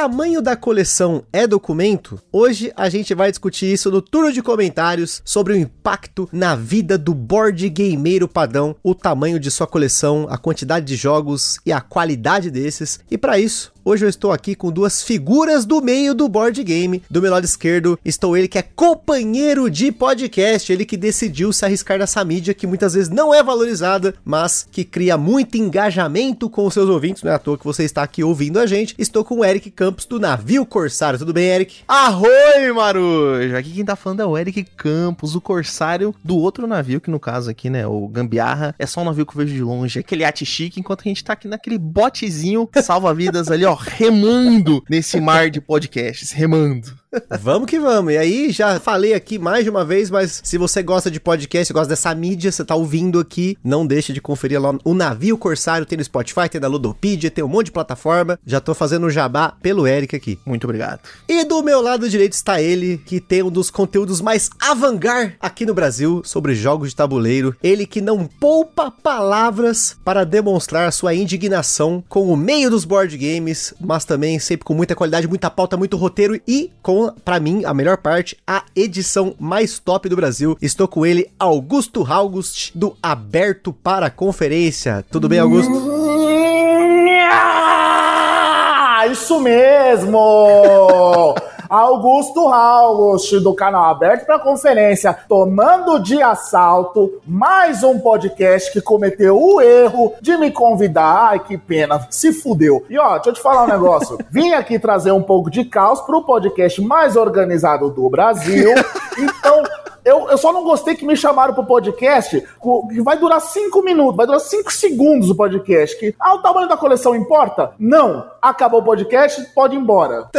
Tamanho da coleção é documento? Hoje a gente vai discutir isso no turno de comentários sobre o impacto na vida do board gameiro padrão, o tamanho de sua coleção, a quantidade de jogos e a qualidade desses. E para isso, Hoje eu estou aqui com duas figuras do meio do board game. Do meu lado esquerdo estou ele que é companheiro de podcast, ele que decidiu se arriscar nessa mídia que muitas vezes não é valorizada, mas que cria muito engajamento com os seus ouvintes. Não é à toa que você está aqui ouvindo a gente. Estou com o Eric Campos do Navio Corsário. Tudo bem, Eric? Arroi, Marujo! Aqui quem tá falando é o Eric Campos, o Corsário do outro navio, que no caso aqui, né, o Gambiarra, é só um navio que eu vejo de longe, aquele ate chique, enquanto a gente tá aqui naquele botezinho salva-vidas ali, ó, remando nesse mar de podcasts, remando. Vamos que vamos. E aí, já falei aqui mais de uma vez, mas se você gosta de podcast, gosta dessa mídia, você tá ouvindo aqui, não deixe de conferir lá o Navio Corsário, tem no Spotify, tem na Ludopedia, tem um monte de plataforma. Já tô fazendo o jabá pelo Eric aqui. Muito obrigado. E do meu lado direito está ele, que tem um dos conteúdos mais avangar aqui no Brasil sobre jogos de tabuleiro. Ele que não poupa palavras para demonstrar sua indignação com o meio dos board games, mas também sempre com muita qualidade, muita pauta, muito roteiro e com para mim, a melhor parte, a edição mais top do Brasil. Estou com ele, Augusto August, do Aberto para Conferência. Tudo bem, Augusto? Isso mesmo! Augusto August, do canal Aberto para Conferência, tomando de assalto mais um podcast que cometeu o erro de me convidar. Ai, que pena, se fudeu. E ó, deixa eu te falar um negócio. Vim aqui trazer um pouco de caos pro podcast mais organizado do Brasil. Então, eu, eu só não gostei que me chamaram pro podcast, que vai durar cinco minutos, vai durar cinco segundos o podcast. Que, ah, o tamanho da coleção importa? Não. Acabou o podcast, pode ir embora.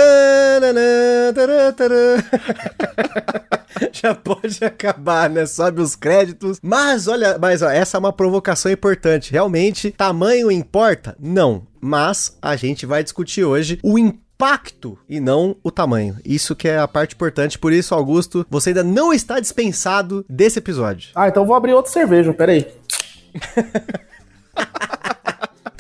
Já pode acabar, né? Sobe os créditos. Mas olha, mas ó, essa é uma provocação importante. Realmente, tamanho importa? Não. Mas a gente vai discutir hoje o impacto impacto e não o tamanho. Isso que é a parte importante. Por isso, Augusto, você ainda não está dispensado desse episódio. Ah, então vou abrir outra cerveja, peraí.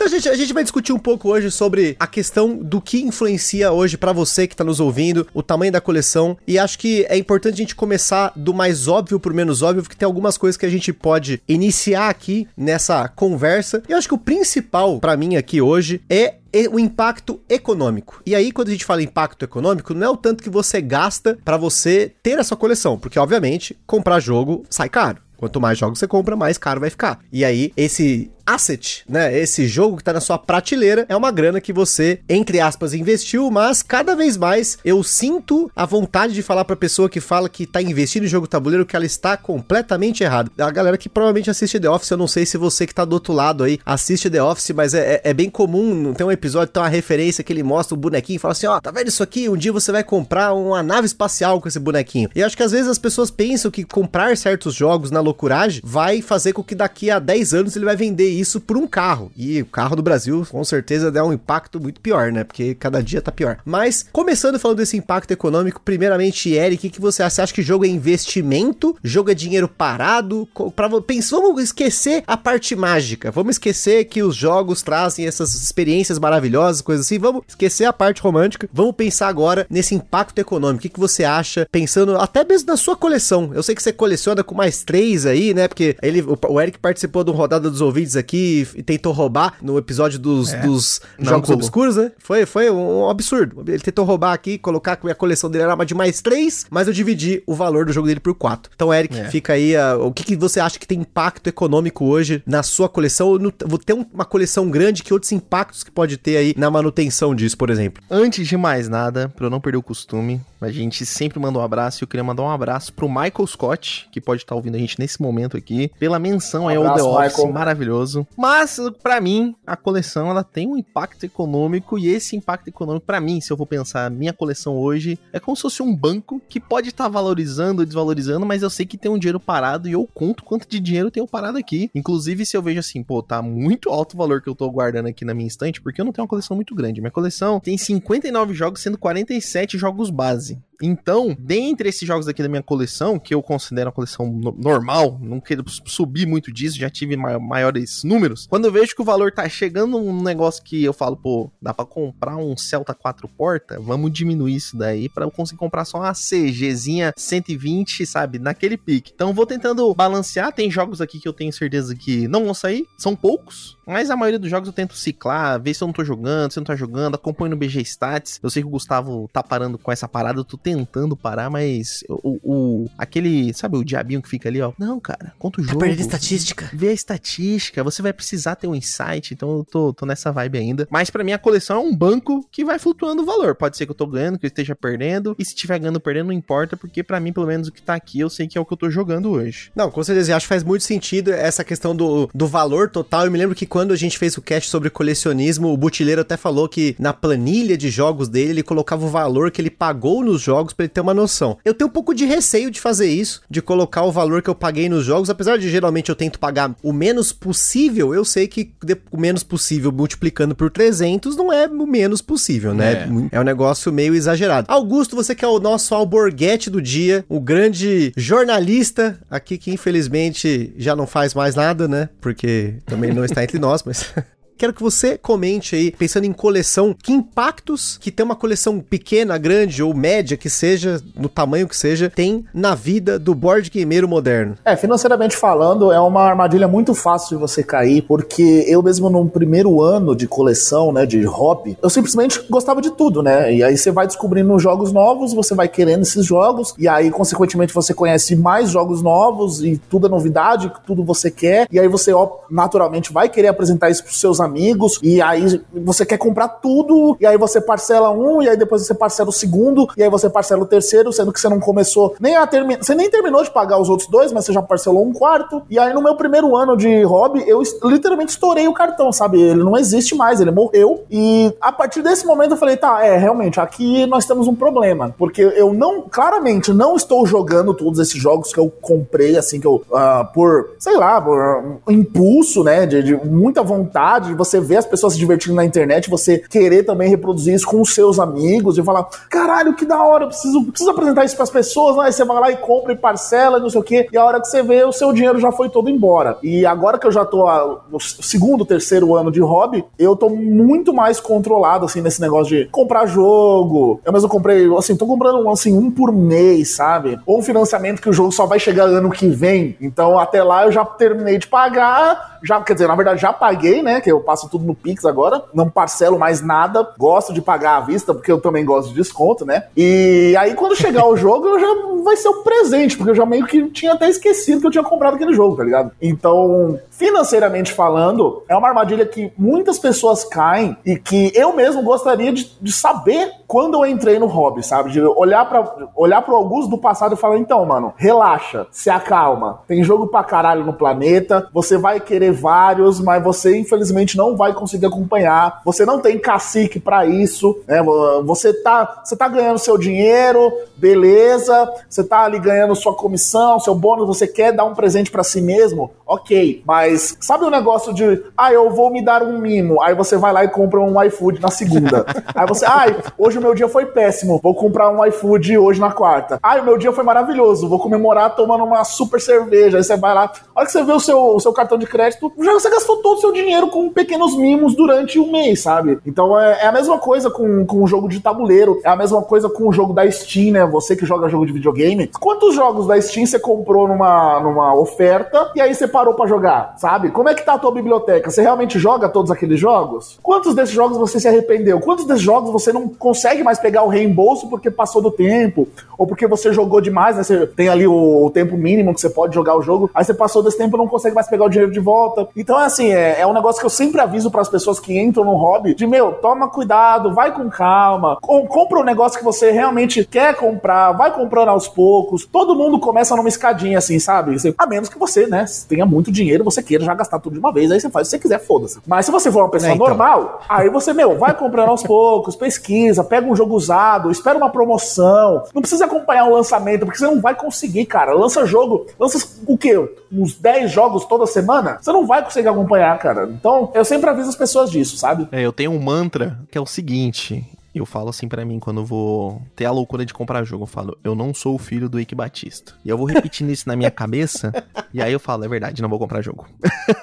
Então, gente, a gente vai discutir um pouco hoje sobre a questão do que influencia hoje para você que tá nos ouvindo, o tamanho da coleção. E acho que é importante a gente começar do mais óbvio pro menos óbvio, porque tem algumas coisas que a gente pode iniciar aqui nessa conversa. E eu acho que o principal para mim aqui hoje é o impacto econômico. E aí, quando a gente fala impacto econômico, não é o tanto que você gasta para você ter a sua coleção, porque obviamente comprar jogo sai caro. Quanto mais jogos você compra, mais caro vai ficar. E aí, esse asset, né? Esse jogo que tá na sua prateleira é uma grana que você, entre aspas, investiu, mas cada vez mais eu sinto a vontade de falar pra pessoa que fala que tá investindo em jogo tabuleiro que ela está completamente errada. A galera que provavelmente assiste The Office, eu não sei se você que tá do outro lado aí assiste The Office, mas é, é, é bem comum, tem um episódio, tem uma referência que ele mostra o bonequinho e fala assim, ó, tá vendo isso aqui? Um dia você vai comprar uma nave espacial com esse bonequinho. E acho que às vezes as pessoas pensam que comprar certos jogos na loucuragem vai fazer com que daqui a 10 anos ele vai vender isso por um carro. E o carro do Brasil, com certeza, dá um impacto muito pior, né? Porque cada dia tá pior. Mas, começando falando desse impacto econômico, primeiramente, Eric, o que você acha? Você acha que jogo é investimento? Jogo é dinheiro parado? Pra, vamos esquecer a parte mágica. Vamos esquecer que os jogos trazem essas experiências maravilhosas, coisas assim. Vamos esquecer a parte romântica. Vamos pensar agora nesse impacto econômico. O que, que você acha? Pensando até mesmo na sua coleção. Eu sei que você coleciona com mais três aí, né? Porque ele, o Eric participou de um rodada dos ouvidos aqui e tentou roubar no episódio dos, é, dos Jogos colou. Obscuros, né? Foi, foi um absurdo. Ele tentou roubar aqui, colocar que a coleção dele era uma de mais três, mas eu dividi o valor do jogo dele por quatro. Então, Eric, é. fica aí. Uh, o que, que, você acha que tem impacto econômico hoje na sua coleção? No, vou ter um, uma coleção grande, que outros impactos que pode ter aí na manutenção disso, por exemplo? Antes de mais nada, pra eu não perder o costume, a gente sempre manda um abraço e eu queria mandar um abraço pro Michael Scott, que pode estar ouvindo a gente nesse momento aqui, pela menção um aí ao The Office, Michael. maravilhoso. Mas, para mim, a coleção ela tem um impacto econômico e esse impacto econômico, para mim, se eu vou pensar, minha coleção hoje é como se fosse um banco que pode estar tá valorizando ou desvalorizando, mas eu sei que tem um dinheiro parado e eu conto quanto de dinheiro eu tenho parado aqui. Inclusive, se eu vejo assim, pô, tá muito alto o valor que eu tô guardando aqui na minha estante, porque eu não tenho uma coleção muito grande. Minha coleção tem 59 jogos, sendo 47 jogos base. Então, dentre esses jogos aqui da minha coleção, que eu considero uma coleção no normal, não quero subir muito disso, já tive maiores números. Quando eu vejo que o valor tá chegando num negócio que eu falo, pô, dá para comprar um Celta 4 porta, vamos diminuir isso daí para eu conseguir comprar só uma CGzinha 120, sabe, naquele pique. Então vou tentando balancear, tem jogos aqui que eu tenho certeza que não vão sair, são poucos, mas a maioria dos jogos eu tento ciclar, ver se eu não tô jogando, se eu não tá jogando, acompanho no BG Stats. Eu sei que o Gustavo tá parando com essa parada, eu tô tentando parar, mas o, o aquele, sabe, o diabinho que fica ali, ó. Não, cara, conta o tá jogo. Tá perdendo estatística. Vê a estatística, você vai precisar ter um insight, então eu tô, tô nessa vibe ainda. Mas para mim a coleção é um banco que vai flutuando o valor. Pode ser que eu tô ganhando, que eu esteja perdendo, e se tiver ganhando ou perdendo não importa, porque para mim, pelo menos o que tá aqui, eu sei que é o que eu tô jogando hoje. Não, com certeza, eu acho que faz muito sentido essa questão do, do valor total. Eu me lembro que quando a gente fez o cast sobre colecionismo, o Butileiro até falou que na planilha de jogos dele, ele colocava o valor que ele pagou nos jogos para ele ter uma noção. Eu tenho um pouco de receio de fazer isso, de colocar o valor que eu paguei nos jogos, apesar de geralmente eu tento pagar o menos possível, eu sei que o menos possível multiplicando por 300 não é o menos possível, né? É, é um negócio meio exagerado. Augusto, você que é o nosso alborguete do dia, o grande jornalista aqui que infelizmente já não faz mais nada, né? Porque também não está entre nós, mas Quero que você comente aí, pensando em coleção, que impactos que ter uma coleção pequena, grande ou média que seja, no tamanho que seja, tem na vida do board gameiro moderno. É, financeiramente falando, é uma armadilha muito fácil de você cair, porque eu mesmo no primeiro ano de coleção, né, de hobby, eu simplesmente gostava de tudo, né? E aí você vai descobrindo jogos novos, você vai querendo esses jogos, e aí, consequentemente, você conhece mais jogos novos e tudo é novidade, tudo você quer, e aí você, naturalmente, vai querer apresentar isso pros seus amigos amigos, e aí você quer comprar tudo, e aí você parcela um, e aí depois você parcela o segundo, e aí você parcela o terceiro, sendo que você não começou nem a terminar. Você nem terminou de pagar os outros dois, mas você já parcelou um quarto. E aí no meu primeiro ano de hobby, eu literalmente estourei o cartão, sabe? Ele não existe mais, ele morreu. E a partir desse momento eu falei, tá, é, realmente, aqui nós temos um problema. Porque eu não, claramente, não estou jogando todos esses jogos que eu comprei, assim, que eu, uh, por, sei lá, por impulso, né, de, de muita vontade, você vê as pessoas se divertindo na internet, você querer também reproduzir isso com os seus amigos e falar: caralho, que da hora, eu preciso, preciso apresentar isso pras pessoas. Aí você vai lá e compra e parcela e não sei o quê. E a hora que você vê, o seu dinheiro já foi todo embora. E agora que eu já tô no segundo, terceiro ano de hobby, eu tô muito mais controlado, assim, nesse negócio de comprar jogo. Eu mesmo comprei, assim, tô comprando assim, um por mês, sabe? Ou um financiamento que o jogo só vai chegar ano que vem. Então até lá eu já terminei de pagar. Já, quer dizer, na verdade já paguei, né? Que eu passo tudo no Pix agora, não parcelo mais nada, gosto de pagar à vista, porque eu também gosto de desconto, né? E aí quando chegar o jogo, eu já vai ser um presente, porque eu já meio que tinha até esquecido que eu tinha comprado aquele jogo, tá ligado? Então, financeiramente falando, é uma armadilha que muitas pessoas caem e que eu mesmo gostaria de, de saber quando eu entrei no hobby, sabe? De olhar para olhar pro Augusto do passado e falar: então, mano, relaxa, se acalma. Tem jogo pra caralho no planeta, você vai querer vários, mas você infelizmente não vai conseguir acompanhar. Você não tem cacique para isso, né? Você tá, você tá ganhando seu dinheiro, beleza, você tá ali ganhando sua comissão, seu bônus, você quer dar um presente para si mesmo, ok, mas sabe o negócio de, ah, eu vou me dar um mimo. Aí você vai lá e compra um iFood na segunda. Aí você, ai, ah, hoje o meu dia foi péssimo, vou comprar um iFood hoje na quarta. Ai, ah, o meu dia foi maravilhoso, vou comemorar tomando uma super cerveja. Aí você vai lá, olha que você vê o seu, o seu cartão de crédito, já você gastou todo o seu dinheiro com pequenos mimos durante um mês, sabe? Então é, é a mesma coisa com, com o jogo de tabuleiro, é a mesma coisa com o jogo da Steam, né? Você que joga jogo de videogame. Quantos jogos da Steam você comprou numa, numa oferta e aí você parou para jogar? sabe? Como é que tá a tua biblioteca? Você realmente joga todos aqueles jogos? Quantos desses jogos você se arrependeu? Quantos desses jogos você não consegue mais pegar o reembolso porque passou do tempo? Ou porque você jogou demais, né? Você tem ali o, o tempo mínimo que você pode jogar o jogo, aí você passou desse tempo e não consegue mais pegar o dinheiro de volta. Então é assim, é, é um negócio que eu sempre aviso para as pessoas que entram no hobby, de meu, toma cuidado, vai com calma, com, compra um negócio que você realmente quer comprar, vai comprando aos poucos. Todo mundo começa numa escadinha assim, sabe? A menos que você, né, tenha muito dinheiro, você queira já gastar tudo de uma vez, aí você faz se você quiser, foda-se. Mas se você for uma pessoa é, então. normal, aí você, meu, vai comprando aos poucos, pesquisa, pega um jogo usado, espera uma promoção. Não precisa acompanhar o lançamento, porque você não vai conseguir, cara. Lança jogo, lança o quê? Uns 10 jogos toda semana? Você não vai conseguir acompanhar, cara. Então, eu sempre aviso as pessoas disso, sabe? É, eu tenho um mantra que é o seguinte: Eu falo assim para mim quando eu vou ter a loucura de comprar jogo. Eu falo, eu não sou o filho do Ike Batista. E eu vou repetindo isso na minha cabeça. e aí eu falo, é verdade, não vou comprar jogo.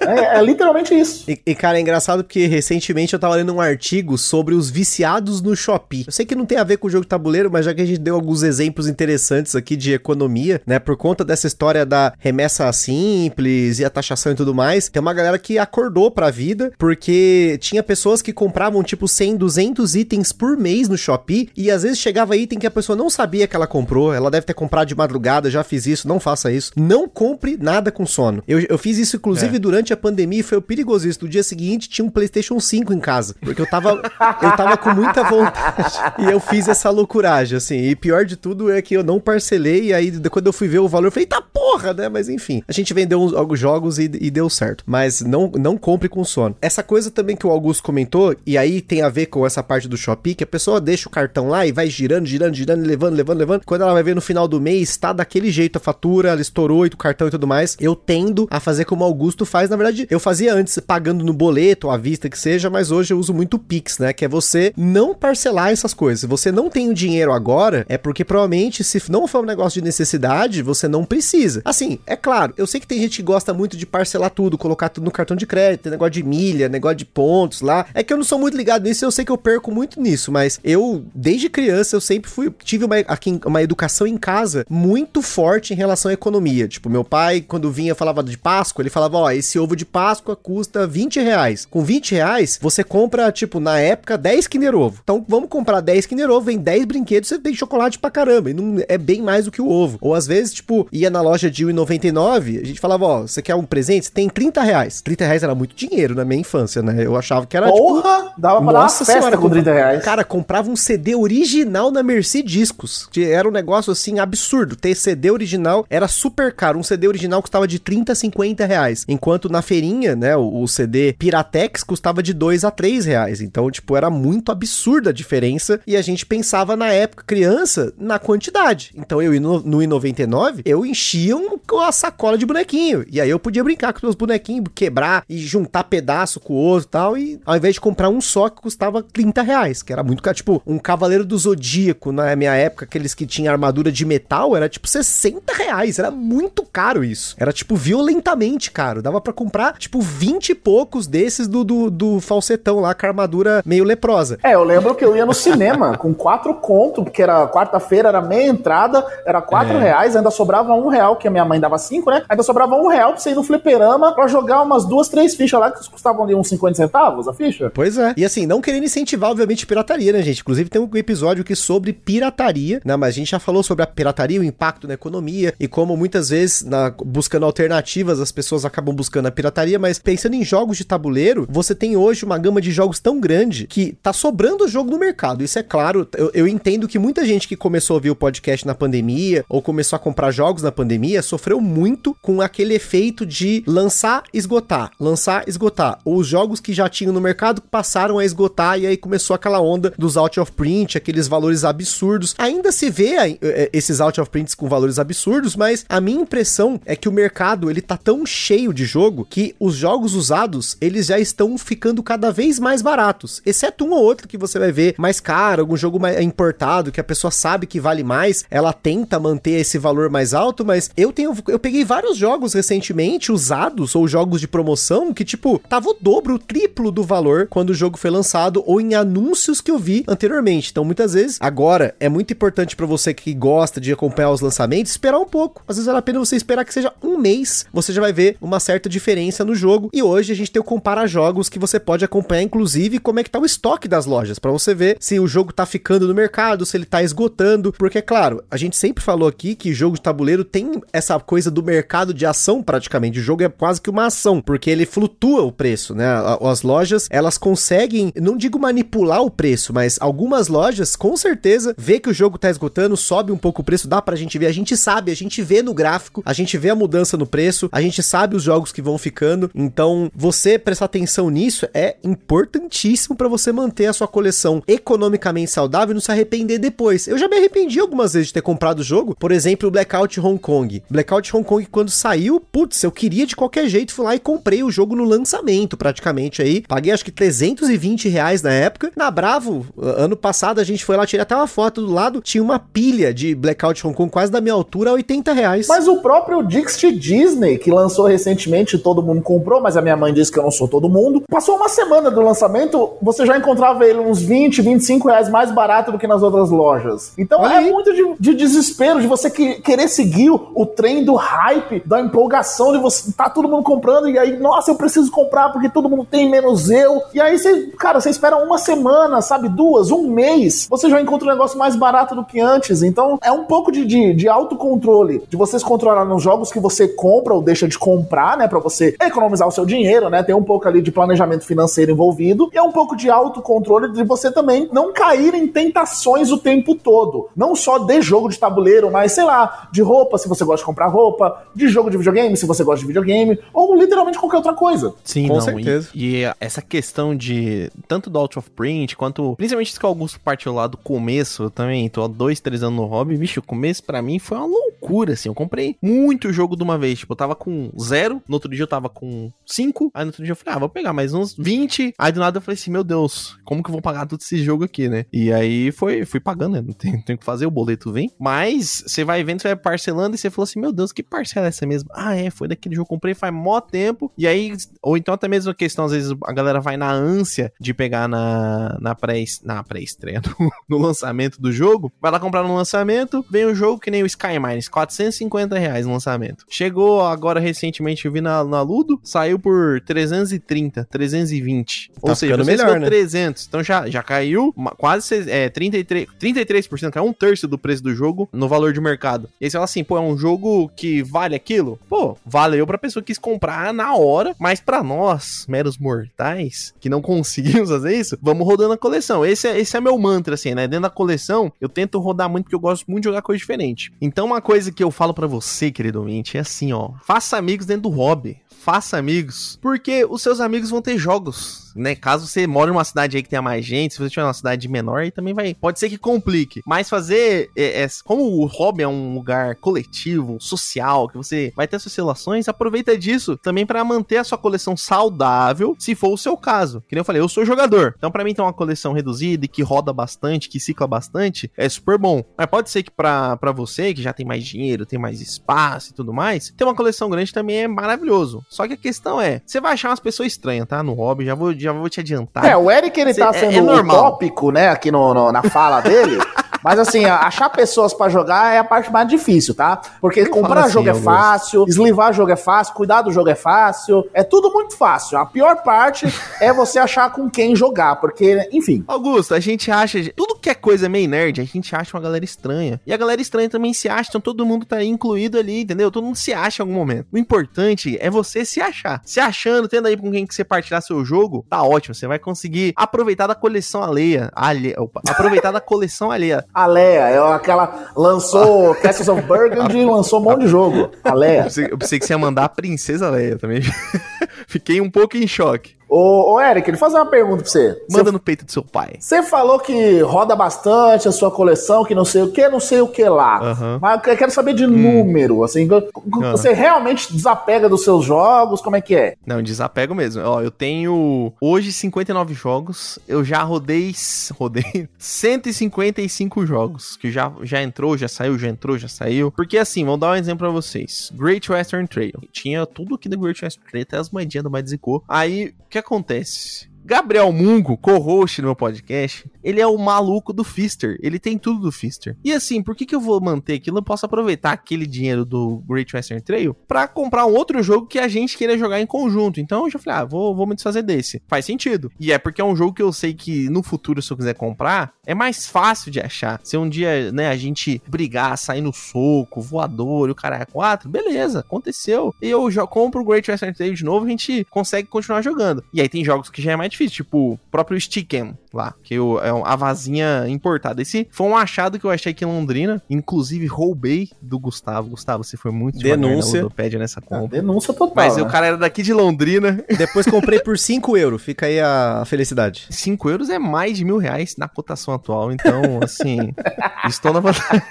é, é, literalmente isso. E, e, cara, é engraçado porque recentemente eu tava lendo um artigo sobre os viciados no Shopee. Eu sei que não tem a ver com o jogo de tabuleiro, mas já que a gente deu alguns exemplos interessantes aqui de economia, né? Por conta dessa história da remessa simples e a taxação e tudo mais, tem uma galera que acordou pra vida porque tinha pessoas que compravam tipo 100, 200 itens por mês no Shopee e às vezes chegava item que a pessoa não sabia que ela comprou, ela deve ter comprado de madrugada, já fiz isso, não faça isso. Não compre nada com sono. Eu, eu fiz isso inclusive é. durante a pandemia e foi perigosíssimo. No dia seguinte tinha um PlayStation 5 em casa, porque eu tava eu tava com muita vontade e eu fiz essa loucuragem assim. E pior de tudo é que eu não parcelei e aí quando eu fui ver o valor eu falei, tá porra, né? Mas enfim, a gente vendeu uns, alguns jogos e, e deu certo. Mas não não compre com sono. Essa coisa também que o Augusto comentou e aí tem a ver com essa parte do Shopee que a pessoa deixa o cartão lá e vai girando, girando, girando, levando, levando, levando. Quando ela vai ver no final do mês, tá daquele jeito a fatura, ela estourou e o cartão e tudo mais. Eu tendo a fazer como o Augusto faz. Na verdade, eu fazia antes pagando no boleto, à vista que seja, mas hoje eu uso muito o Pix, né? Que é você não parcelar essas coisas. Se você não tem o dinheiro agora, é porque provavelmente, se não for um negócio de necessidade, você não precisa. Assim, é claro, eu sei que tem gente que gosta muito de parcelar tudo, colocar tudo no cartão de crédito, negócio de milha, negócio de pontos lá. É que eu não sou muito ligado nisso, eu sei que eu perco muito nisso, mas eu, desde criança, eu sempre fui, tive uma, aqui, uma educação em casa muito forte em relação à economia. Tipo, meu pai, quando vinha, falava de Páscoa, ele falava, ó, oh, esse ovo de Páscoa custa 20 reais. Com 20 reais, você compra, tipo, na época, 10 Kinder Ovo. Então, vamos comprar 10 Kinder Ovo, vem 10 brinquedos, você tem chocolate pra caramba. E não é bem mais do que o ovo. Ou às vezes, tipo, ia na loja de 1,99, a gente falava, ó, oh, você quer um presente? Você tem 30 reais. 30 reais era muito dinheiro na minha infância, né? Eu achava que era, Porra! Tipo, dava pra nossa dar uma festa com 30 reais. Cara, comprava um CD original na Merci Discos. Que era um negócio, assim, absurdo. Ter CD original era super caro. Um CD original custava de 30 a 50 reais. Enquanto na feirinha, né, o, o CD Piratex custava de 2 a 3 reais. Então, tipo, era muito absurda a diferença. E a gente pensava na época, criança, na quantidade. Então, eu no, no I99, eu enchia um, a sacola de bonequinho. E aí eu podia brincar com os meus bonequinhos, quebrar e juntar pedaço com o outro e tal. E ao invés de comprar um só que custava 30 reais, que era muito. Tipo, um Cavaleiro do Zodíaco na minha época, aqueles que tinham armadura de metal, era tipo 60 reais. Era muito caro isso. Era tipo violentamente caro. Dava para comprar tipo 20 e poucos desses do, do, do falsetão lá com a armadura meio leprosa. É, eu lembro que eu ia no cinema com quatro conto, porque era quarta-feira, era meia entrada, era quatro é. reais, ainda sobrava um real, que a minha mãe dava cinco, né? Ainda sobrava um real pra você ir no fliperama pra jogar umas duas, três fichas lá que custavam ali uns 50 centavos a ficha. Pois é. E assim, não querendo incentivar, obviamente, pirataria, né, gente? Inclusive tem um episódio aqui sobre pirataria, né? Mas a gente já falou sobre a pirataria, o impacto na economia e como muitas vezes, na, buscando alternativas, as pessoas acabam buscando a pirataria, mas pensando em jogos de tabuleiro, você tem hoje uma gama de jogos tão grande que tá sobrando jogo no mercado. Isso é claro, eu, eu entendo que muita gente que começou a ouvir o podcast na pandemia ou começou a comprar jogos na pandemia sofreu muito com aquele efeito de lançar, esgotar, lançar, esgotar. Ou os jogos que já tinham no mercado passaram a esgotar e aí começou aquela onda dos out of print, aqueles valores absurdos. Ainda se vê é, esses out of prints com valores absurdos, mas a minha impressão é que o mercado ele tá tão cheio de jogo que os jogos usados eles já estão ficando cada vez mais baratos, exceto um ou outro que você vai ver mais caro, algum jogo mais importado que a pessoa sabe que vale mais, ela tenta manter esse valor mais alto, mas eu tenho eu peguei vários jogos recentemente usados ou jogos de promoção que tipo tava o dobro, o triplo do valor quando o jogo foi lançado ou em anúncios que eu vi anteriormente. Então muitas vezes agora é muito importante para você que gosta de acompanhar os lançamentos esperar um pouco. Às vezes vale a pena você esperar que seja um mês, você já vai ver uma certa diferença no jogo. E hoje a gente tem o compara jogos que você pode acompanhar inclusive como é que tá o estoque das lojas para você ver se o jogo tá ficando no mercado, se ele tá esgotando, porque claro, a gente sempre falou aqui que jogo de tabuleiro tem essa coisa do mercado de ação praticamente. O jogo é quase que uma ação, porque ele flutua o preço, né? As lojas, elas conseguem, não digo manipular o preço, mas algumas lojas com certeza vê que o jogo tá esgotando, sobe um pouco o preço, dá pra gente ver, a gente sabe, a gente vê no gráfico, a gente vê a mudança no preço, a gente sabe os jogos que vão ficando. Então, você prestar atenção nisso é importantíssimo para você manter a sua coleção economicamente saudável e não se arrepender depois. Eu já me arrependi algumas vezes de ter comprado o jogo, por exemplo, o Blackout Hong Kong. Blackout Hong Kong, quando saiu, putz, eu queria de qualquer jeito, fui lá e comprei o jogo no lançamento, praticamente aí. Paguei acho que 320 reais na época. Na Bravo, ano passado, a gente foi lá, tirei até uma foto do lado, tinha uma pilha de Blackout Hong Kong quase da minha altura, 80 reais. Mas o próprio Dixit Disney, que lançou recentemente, todo mundo comprou, mas a minha mãe disse que eu não sou todo mundo. Passou uma semana do lançamento, você já encontrava ele uns 20, 25 reais mais barato do que nas outras lojas. Então Olha é aí. muito de, de, desespero, de você que, querer seguir o, o trem do hype, da empolgação de você tá todo mundo comprando e aí, nossa, eu preciso comprar porque todo mundo tem menos eu. E aí você, cara, você espera uma semana, sabe, duas, um mês, você já encontra um negócio mais barato do que antes. Então é um pouco de, de, de autocontrole, de vocês controlar nos jogos que você compra ou deixa de comprar, né, para você economizar o seu dinheiro, né? Tem um pouco ali de planejamento financeiro envolvido e é um pouco de autocontrole de você também não cair em tentações o tempo todo. Não só de jogo de tabuleiro, mas sei lá, de roupa, se você gosta de comprar roupa, de jogo de videogame, se você gosta de videogame, ou literalmente qualquer outra coisa. Sim, Com não, certeza. E, e, essa questão de tanto do Out of Print quanto principalmente isso que o Augusto partiu lá do começo, eu também tô há dois, três anos no hobby, bicho, o começo para mim foi uma loucura, assim. Eu comprei muito jogo de uma vez. Tipo, eu tava com zero, no outro dia eu tava com cinco, aí no outro dia eu falei, ah, vou pegar mais uns 20. Aí do nada eu falei assim, meu Deus, como que eu vou pagar todo esse jogo aqui, né? E aí foi, fui pagando, né? Não tem, tem que fazer, o boleto vem. Mas você vai vendo, você vai parcelando e você falou assim, meu Deus, que parcela é essa mesmo? Ah, é, foi daquele jogo que eu comprei faz mó tempo. E aí, ou então até mesmo a questão, às vezes a galera vai na ânsia de pegar na, na pré na pré-estreia, no, no lançamento do jogo, vai lá comprar no lançamento, vem o jogo que nem o Skymines, 450 reais no lançamento. Chegou agora recentemente, eu vi na, na Ludo, saiu por 330, 320. Tá Ou seja, melhor, né? 300. Então já, já caiu quase é, 33, 33%, caiu um terço do preço do jogo no valor de mercado. E aí você fala assim, pô, é um jogo que vale aquilo? Pô, valeu pra pessoa que quis comprar na hora, mas para nós, meros mortais, que não conseguimos fazer isso, vamos rodando a coleção. Esse é, esse é meu mantra, assim, né? Dentro da coleção, eu tento rodar muito porque eu gosto muito de jogar coisa diferente. Então, uma coisa que eu falo para você, querido ouvinte, é assim, ó. Faça amigos dentro do hobby faça amigos, porque os seus amigos vão ter jogos, né? Caso você mora numa cidade aí que tenha mais gente, se você tiver uma cidade menor, aí também vai. Pode ser que complique. Mas fazer. É, é, como o hobby é um lugar coletivo, social, que você vai ter suas relações, aproveita disso também para manter a sua coleção saudável, se for o seu caso. Que nem eu falei, eu sou jogador. Então, para mim, ter uma coleção reduzida e que roda bastante, que cicla bastante, é super bom. Mas pode ser que para você, que já tem mais dinheiro, tem mais espaço e tudo mais, ter uma coleção grande também é maravilhoso. Só que a questão é, você vai achar umas pessoas estranhas, tá? No hobby, já vou, já vou te adiantar. É, o Eric ele Cê, tá sendo é, é normal. utópico, né, aqui no, no na fala dele. Mas assim, achar pessoas para jogar é a parte mais difícil, tá? Porque comprar assim, jogo é fácil, eslivar jogo é fácil, cuidar do jogo é fácil, é tudo muito fácil. A pior parte é você achar com quem jogar, porque, enfim. Augusto, a gente acha, tudo que é coisa meio nerd, a gente acha uma galera estranha. E a galera estranha também se acha, então todo mundo tá incluído ali, entendeu? Todo mundo se acha em algum momento. O importante é você se achar. Se achando, tendo aí com quem que você partilhar seu jogo, tá ótimo. Você vai conseguir aproveitar da coleção alheia. alheia opa, aproveitar da coleção alheia. A Leia, é aquela. Lançou Castles of Burgundy e lançou um monte de jogo. A Leia. Eu pensei, eu pensei que você ia mandar a Princesa Leia também. Fiquei um pouco em choque. Ô, ô Eric, ele fazer uma pergunta pra você. Manda você, no peito do seu pai. Você falou que roda bastante a sua coleção, que não sei o que, não sei o que lá. Uhum. Mas eu quero saber de hum. número, assim. Uhum. Você realmente desapega dos seus jogos? Como é que é? Não, desapego mesmo. Ó, eu tenho hoje 59 jogos. Eu já rodei, rodei 155 jogos. Que já, já entrou, já saiu, já entrou, já saiu. Porque assim, vou dar um exemplo pra vocês. Great Western Trail. Tinha tudo aqui do Great Western Trail, até as moedinhas do Madzicô. Aí, o que que acontece? Gabriel Mungo, co-host no meu podcast, ele é o maluco do Fister. Ele tem tudo do Fister. E assim, por que, que eu vou manter aquilo? Eu posso aproveitar aquele dinheiro do Great Western Trail para comprar um outro jogo que a gente queira jogar em conjunto. Então eu já falei, ah, vou, vou me desfazer desse. Faz sentido. E é porque é um jogo que eu sei que no futuro, se eu quiser comprar, é mais fácil de achar. Se um dia, né, a gente brigar, sair no soco, voador e o cara é quatro, beleza, aconteceu. E eu já compro o Great Western Trail de novo, a gente consegue continuar jogando. E aí tem jogos que já é mais difícil, tipo o próprio Stick'em. Lá, que eu, é a vazinha importada. Esse foi um achado que eu achei aqui em Londrina, inclusive roubei do Gustavo. Gustavo, você foi muito denúncia na nessa compra. Ah, denúncia total. Mas né? o cara era daqui de Londrina. Depois comprei por 5 euros, fica aí a felicidade. 5 euros é mais de mil reais na cotação atual, então, assim, estou na vantagem.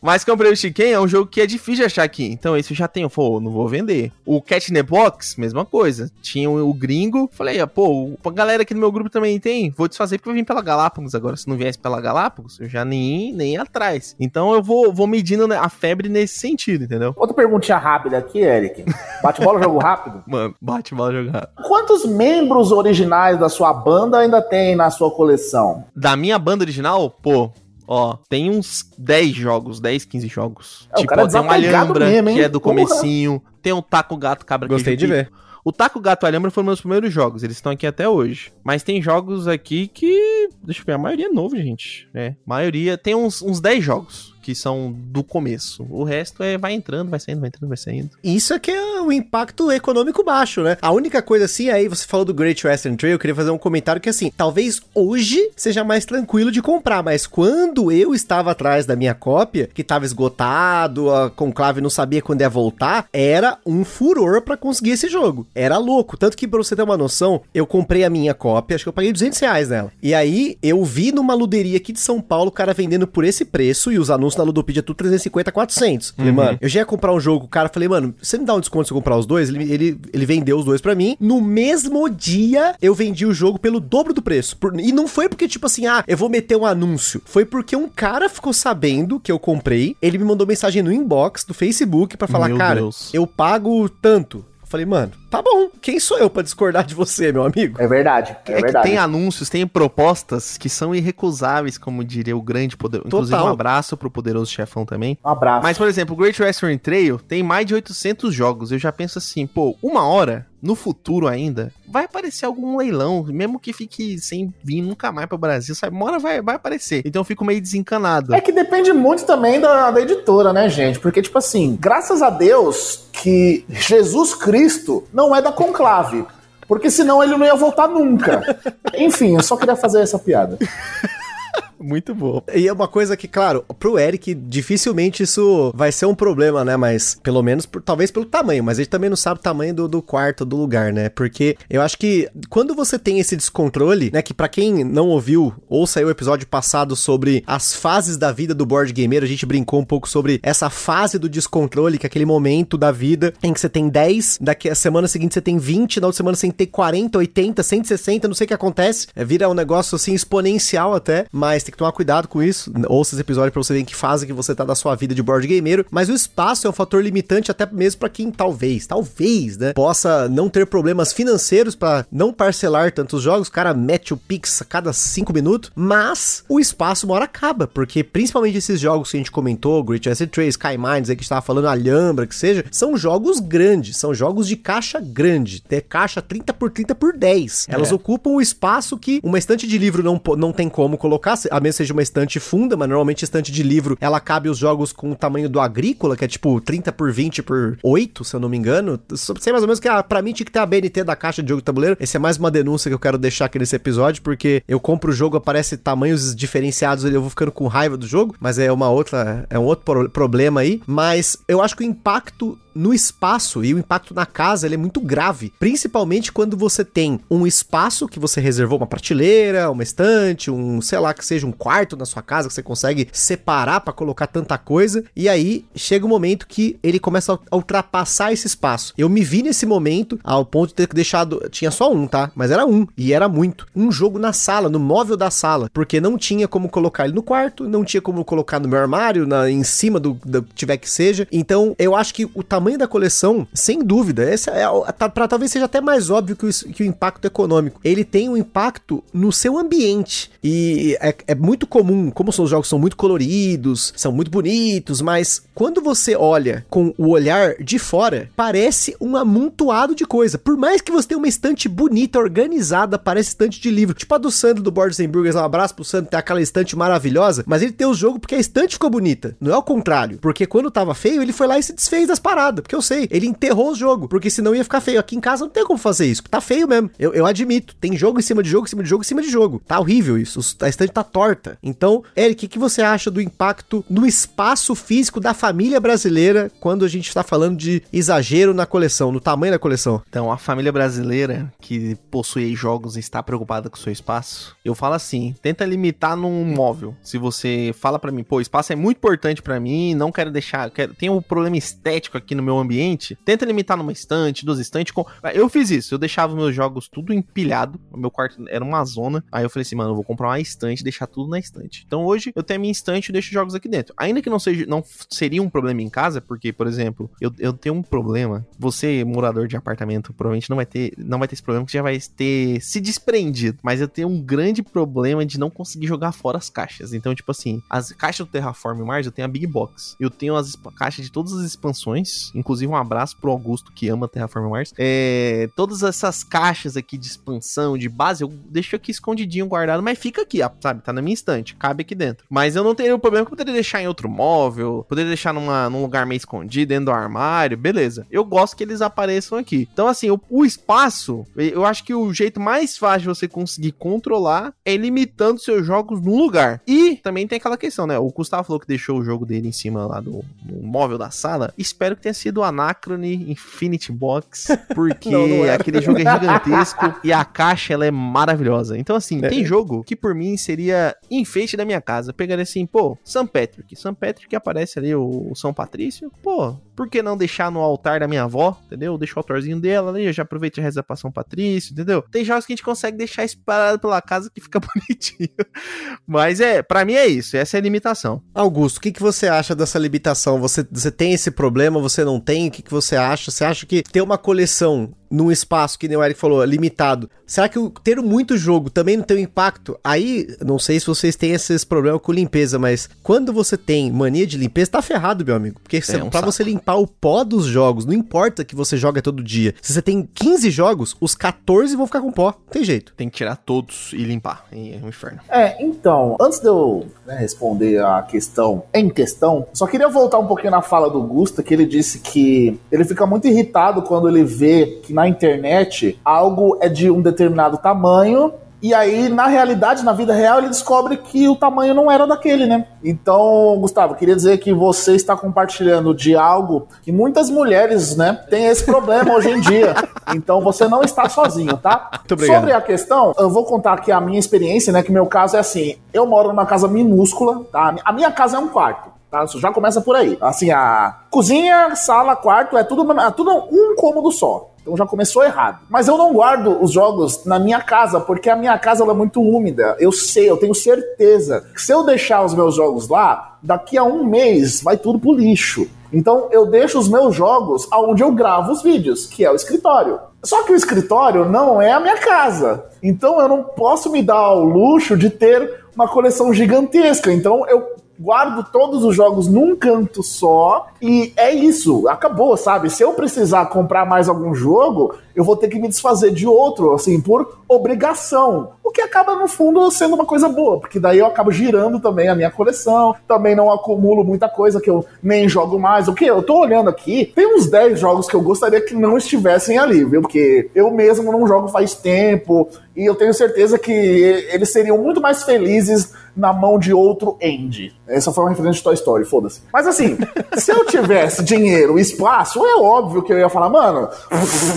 Mas comprei o Chicken, é um jogo que é difícil de achar aqui, então esse eu já tenho, pô, não vou vender. O Cat in the Box, mesma coisa. Tinha o, o gringo, falei, ah, pô, a galera aqui no meu grupo também tem, vou desfazer porque eu vim pela Galápagos agora. Se não viesse pela Galápagos, eu já nem, nem ia atrás. Então eu vou, vou medindo a febre nesse sentido, entendeu? Outra perguntinha rápida aqui, Eric. Bate-bola, jogo rápido? Mano, bate-bola, jogo rápido. Quantos membros originais da sua banda ainda tem na sua coleção? Da minha banda original? Pô, Ó, tem uns 10 jogos, 10, 15 jogos. É, tipo, ó, tem uma Alhambra, mesmo, que é do comecinho. Tem um Taco Gato Cabra Gostei de ver. O Taco Gato Alhambra foram meus primeiros jogos, eles estão aqui até hoje. Mas tem jogos aqui que. Deixa eu ver, a maioria é novo, gente. É, maioria. Tem uns, uns 10 jogos que são do começo. O resto é vai entrando, vai saindo, vai entrando, vai saindo. Isso é que é o impacto econômico baixo, né? A única coisa assim, aí você falou do Great Western Trail, eu queria fazer um comentário que assim, talvez hoje seja mais tranquilo de comprar, mas quando eu estava atrás da minha cópia, que estava esgotado, a Conclave não sabia quando ia voltar, era um furor para conseguir esse jogo. Era louco. Tanto que, pra você ter uma noção, eu comprei a minha cópia, acho que eu paguei 200 reais nela. E aí, eu vi numa luderia aqui de São Paulo o cara vendendo por esse preço e os anúncios na Ludopedia tudo 350, 400. Falei, uhum. mano, eu já ia comprar um jogo, o cara, falei, mano, você me dá um desconto se eu comprar os dois? Ele, ele, ele vendeu os dois para mim. No mesmo dia, eu vendi o jogo pelo dobro do preço. Por, e não foi porque, tipo assim, ah, eu vou meter um anúncio. Foi porque um cara ficou sabendo que eu comprei, ele me mandou mensagem no inbox do Facebook para falar, Meu cara, Deus. eu pago tanto. Falei, mano, tá bom. Quem sou eu para discordar de você, meu amigo? É verdade. É, é verdade. tem anúncios, tem propostas que são irrecusáveis, como diria o grande poder. Total. Inclusive, um abraço pro poderoso chefão também. Um abraço. Mas, por exemplo, o Great Western Trail tem mais de 800 jogos. Eu já penso assim, pô, uma hora no futuro ainda, vai aparecer algum leilão, mesmo que fique sem vir nunca mais para o Brasil, sabe? Uma hora vai, vai aparecer. Então eu fico meio desencanado. É que depende muito também da, da editora, né, gente? Porque, tipo assim, graças a Deus que Jesus Cristo não é da Conclave. Porque senão ele não ia voltar nunca. Enfim, eu só queria fazer essa piada. Muito bom. E é uma coisa que, claro, pro Eric, dificilmente isso vai ser um problema, né? Mas, pelo menos, por, talvez pelo tamanho, mas ele também não sabe o tamanho do, do quarto, do lugar, né? Porque eu acho que quando você tem esse descontrole, né? Que para quem não ouviu, ou saiu o episódio passado sobre as fases da vida do board gamer, a gente brincou um pouco sobre essa fase do descontrole, que é aquele momento da vida em que você tem 10, daqui a semana seguinte você tem 20, na outra semana você tem 40, 80, 160, não sei o que acontece. É, vira um negócio assim exponencial até, mas tem tem que tomar cuidado com isso. Ouça esse episódio pra você ver em que fase que você tá da sua vida de board gameiro. Mas o espaço é um fator limitante até mesmo para quem talvez, talvez, né, possa não ter problemas financeiros para não parcelar tantos jogos. O cara mete o Pix a cada 5 minutos, mas o espaço uma hora acaba, porque principalmente esses jogos que a gente comentou, Great Acid Trace, Sky Minds, aí que estava falando, Alhambra, que seja, são jogos grandes, são jogos de caixa grande, ter caixa 30 por 30 por 10. Elas é. ocupam o espaço que uma estante de livro não, não tem como colocar, a menos seja uma estante funda, mas normalmente estante de livro, ela cabe os jogos com o tamanho do agrícola, que é tipo 30 por 20 por 8, se eu não me engano. Sei mais ou menos que ah, pra mim tinha que ter a BNT da caixa de jogo de tabuleiro. Esse é mais uma denúncia que eu quero deixar aqui nesse episódio, porque eu compro o jogo, aparece tamanhos diferenciados, eu vou ficando com raiva do jogo, mas é uma outra, é um outro problema aí. Mas eu acho que o impacto no espaço e o impacto na casa ele é muito grave, principalmente quando você tem um espaço que você reservou uma prateleira, uma estante, um, sei lá, que seja um quarto na sua casa que você consegue separar para colocar tanta coisa, e aí chega um momento que ele começa a ultrapassar esse espaço. Eu me vi nesse momento ao ponto de ter deixado, tinha só um, tá? Mas era um e era muito. Um jogo na sala, no móvel da sala, porque não tinha como colocar ele no quarto, não tinha como colocar no meu armário, na, em cima do, do tiver que seja. Então, eu acho que o tamanho tamanho da coleção, sem dúvida, essa é, tá, pra, talvez seja até mais óbvio que o, que o impacto econômico. Ele tem um impacto no seu ambiente. E é, é, muito comum, como os jogos são muito coloridos, são muito bonitos, mas quando você olha com o olhar de fora, parece um amontoado de coisa. Por mais que você tenha uma estante bonita, organizada, parece estante de livro. Tipo a do Sandro do Boards Burgers, um abraço pro Sandro, tem aquela estante maravilhosa, mas ele tem o jogo porque a estante ficou bonita. Não é o contrário. Porque quando tava feio, ele foi lá e se desfez das paradas. Porque eu sei, ele enterrou o jogo, porque senão ia ficar feio. Aqui em casa não tem como fazer isso. Tá feio mesmo. Eu, eu admito. Tem jogo em cima de jogo, em cima de jogo, em cima de jogo. Tá horrível isso. A estante tá torta. Então, Eric, o que, você acha do impacto no espaço físico da família brasileira quando a gente está falando de exagero na coleção, no tamanho da coleção? Então, a família brasileira que possui jogos e está preocupada com o seu espaço, eu falo assim: tenta limitar num móvel. Se você fala para mim, pô, espaço é muito importante para mim, não quero deixar, quero, tem um problema estético aqui no meu ambiente, tenta limitar numa estante, duas estantes. Com... Eu fiz isso, eu deixava meus jogos tudo empilhado, o meu quarto era uma zona. Aí eu falei assim, mano, eu vou comprar uma estante deixar tudo na estante. Então hoje eu tenho a minha estante e deixo jogos aqui dentro. Ainda que não seja, não seria um problema em casa, porque, por exemplo, eu, eu tenho um problema. Você, morador de apartamento, provavelmente não vai ter, não vai ter esse problema, que já vai ter se desprendido. Mas eu tenho um grande problema de não conseguir jogar fora as caixas. Então, tipo assim, as caixas do Terraform Mars, eu tenho a Big Box. Eu tenho as caixas de todas as expansões. Inclusive, um abraço pro Augusto que ama Terraform Mars. É, todas essas caixas aqui de expansão, de base, eu deixo aqui escondidinho, guardado, mas fica aqui, sabe? Tá na minha estante, cabe aqui dentro. Mas eu não teria o problema que eu poderia deixar em outro móvel, poderia deixar numa, num lugar meio escondido, dentro do armário, beleza. Eu gosto que eles apareçam aqui. Então, assim, o, o espaço, eu acho que o jeito mais fácil de você conseguir controlar é limitando seus jogos num lugar. E também tem aquela questão, né? O Gustavo falou que deixou o jogo dele em cima lá do, do móvel da sala. Espero que tenha sido o Anacrone Infinity Box, porque não, não aquele jogo é gigantesco e a caixa ela é maravilhosa. Então, assim, é. tem jogo que por mim seria enfeite da minha casa. Pegaria assim, pô, São Patrick. São Patrick aparece ali o, o São Patrício. Pô, por que não deixar no altar da minha avó, entendeu? Deixa o altarzinho dela ali, já aproveito e reza pra São Patrício, entendeu? Tem jogos que a gente consegue deixar espalhado pela casa que fica bonitinho. Mas é, para mim é isso, essa é a limitação. Augusto, o que, que você acha dessa limitação? Você, você tem esse problema, você não tem? O que, que você acha? Você acha que ter uma coleção num espaço que nem o Eric falou, limitado. Será que ter muito jogo também não tem um impacto? Aí, não sei se vocês têm esses problemas com limpeza, mas quando você tem mania de limpeza, tá ferrado, meu amigo. Porque é um pra você limpar o pó dos jogos, não importa que você joga todo dia. Se você tem 15 jogos, os 14 vão ficar com pó. Não tem jeito. Tem que tirar todos e limpar. É um inferno. É, então, antes de eu né, responder a questão em questão, só queria voltar um pouquinho na fala do Gusta, que ele disse que ele fica muito irritado quando ele vê que na na internet, algo é de um determinado tamanho e aí, na realidade, na vida real, ele descobre que o tamanho não era daquele, né? Então, Gustavo, queria dizer que você está compartilhando de algo que muitas mulheres, né, têm esse problema hoje em dia. Então, você não está sozinho, tá? Muito obrigado. Sobre a questão, eu vou contar aqui a minha experiência, né, que meu caso é assim, eu moro numa casa minúscula, tá? A minha casa é um quarto. Tá? Isso já começa por aí. Assim, a cozinha, sala, quarto, é tudo, é tudo um cômodo só. Então já começou errado. Mas eu não guardo os jogos na minha casa, porque a minha casa é muito úmida. Eu sei, eu tenho certeza que se eu deixar os meus jogos lá, daqui a um mês vai tudo pro lixo. Então eu deixo os meus jogos aonde eu gravo os vídeos, que é o escritório. Só que o escritório não é a minha casa. Então eu não posso me dar ao luxo de ter uma coleção gigantesca. Então eu guardo todos os jogos num canto só e é isso, acabou, sabe? Se eu precisar comprar mais algum jogo, eu vou ter que me desfazer de outro, assim, por obrigação. O que acaba, no fundo, sendo uma coisa boa, porque daí eu acabo girando também a minha coleção, também não acumulo muita coisa que eu nem jogo mais. O que? Eu tô olhando aqui, tem uns 10 jogos que eu gostaria que não estivessem ali, viu? Porque eu mesmo não jogo faz tempo, e eu tenho certeza que eles seriam muito mais felizes na mão de outro Andy. Essa foi uma referência de Toy Story, foda-se. Mas assim, se eu tivesse dinheiro, espaço, é óbvio que eu ia falar, mano,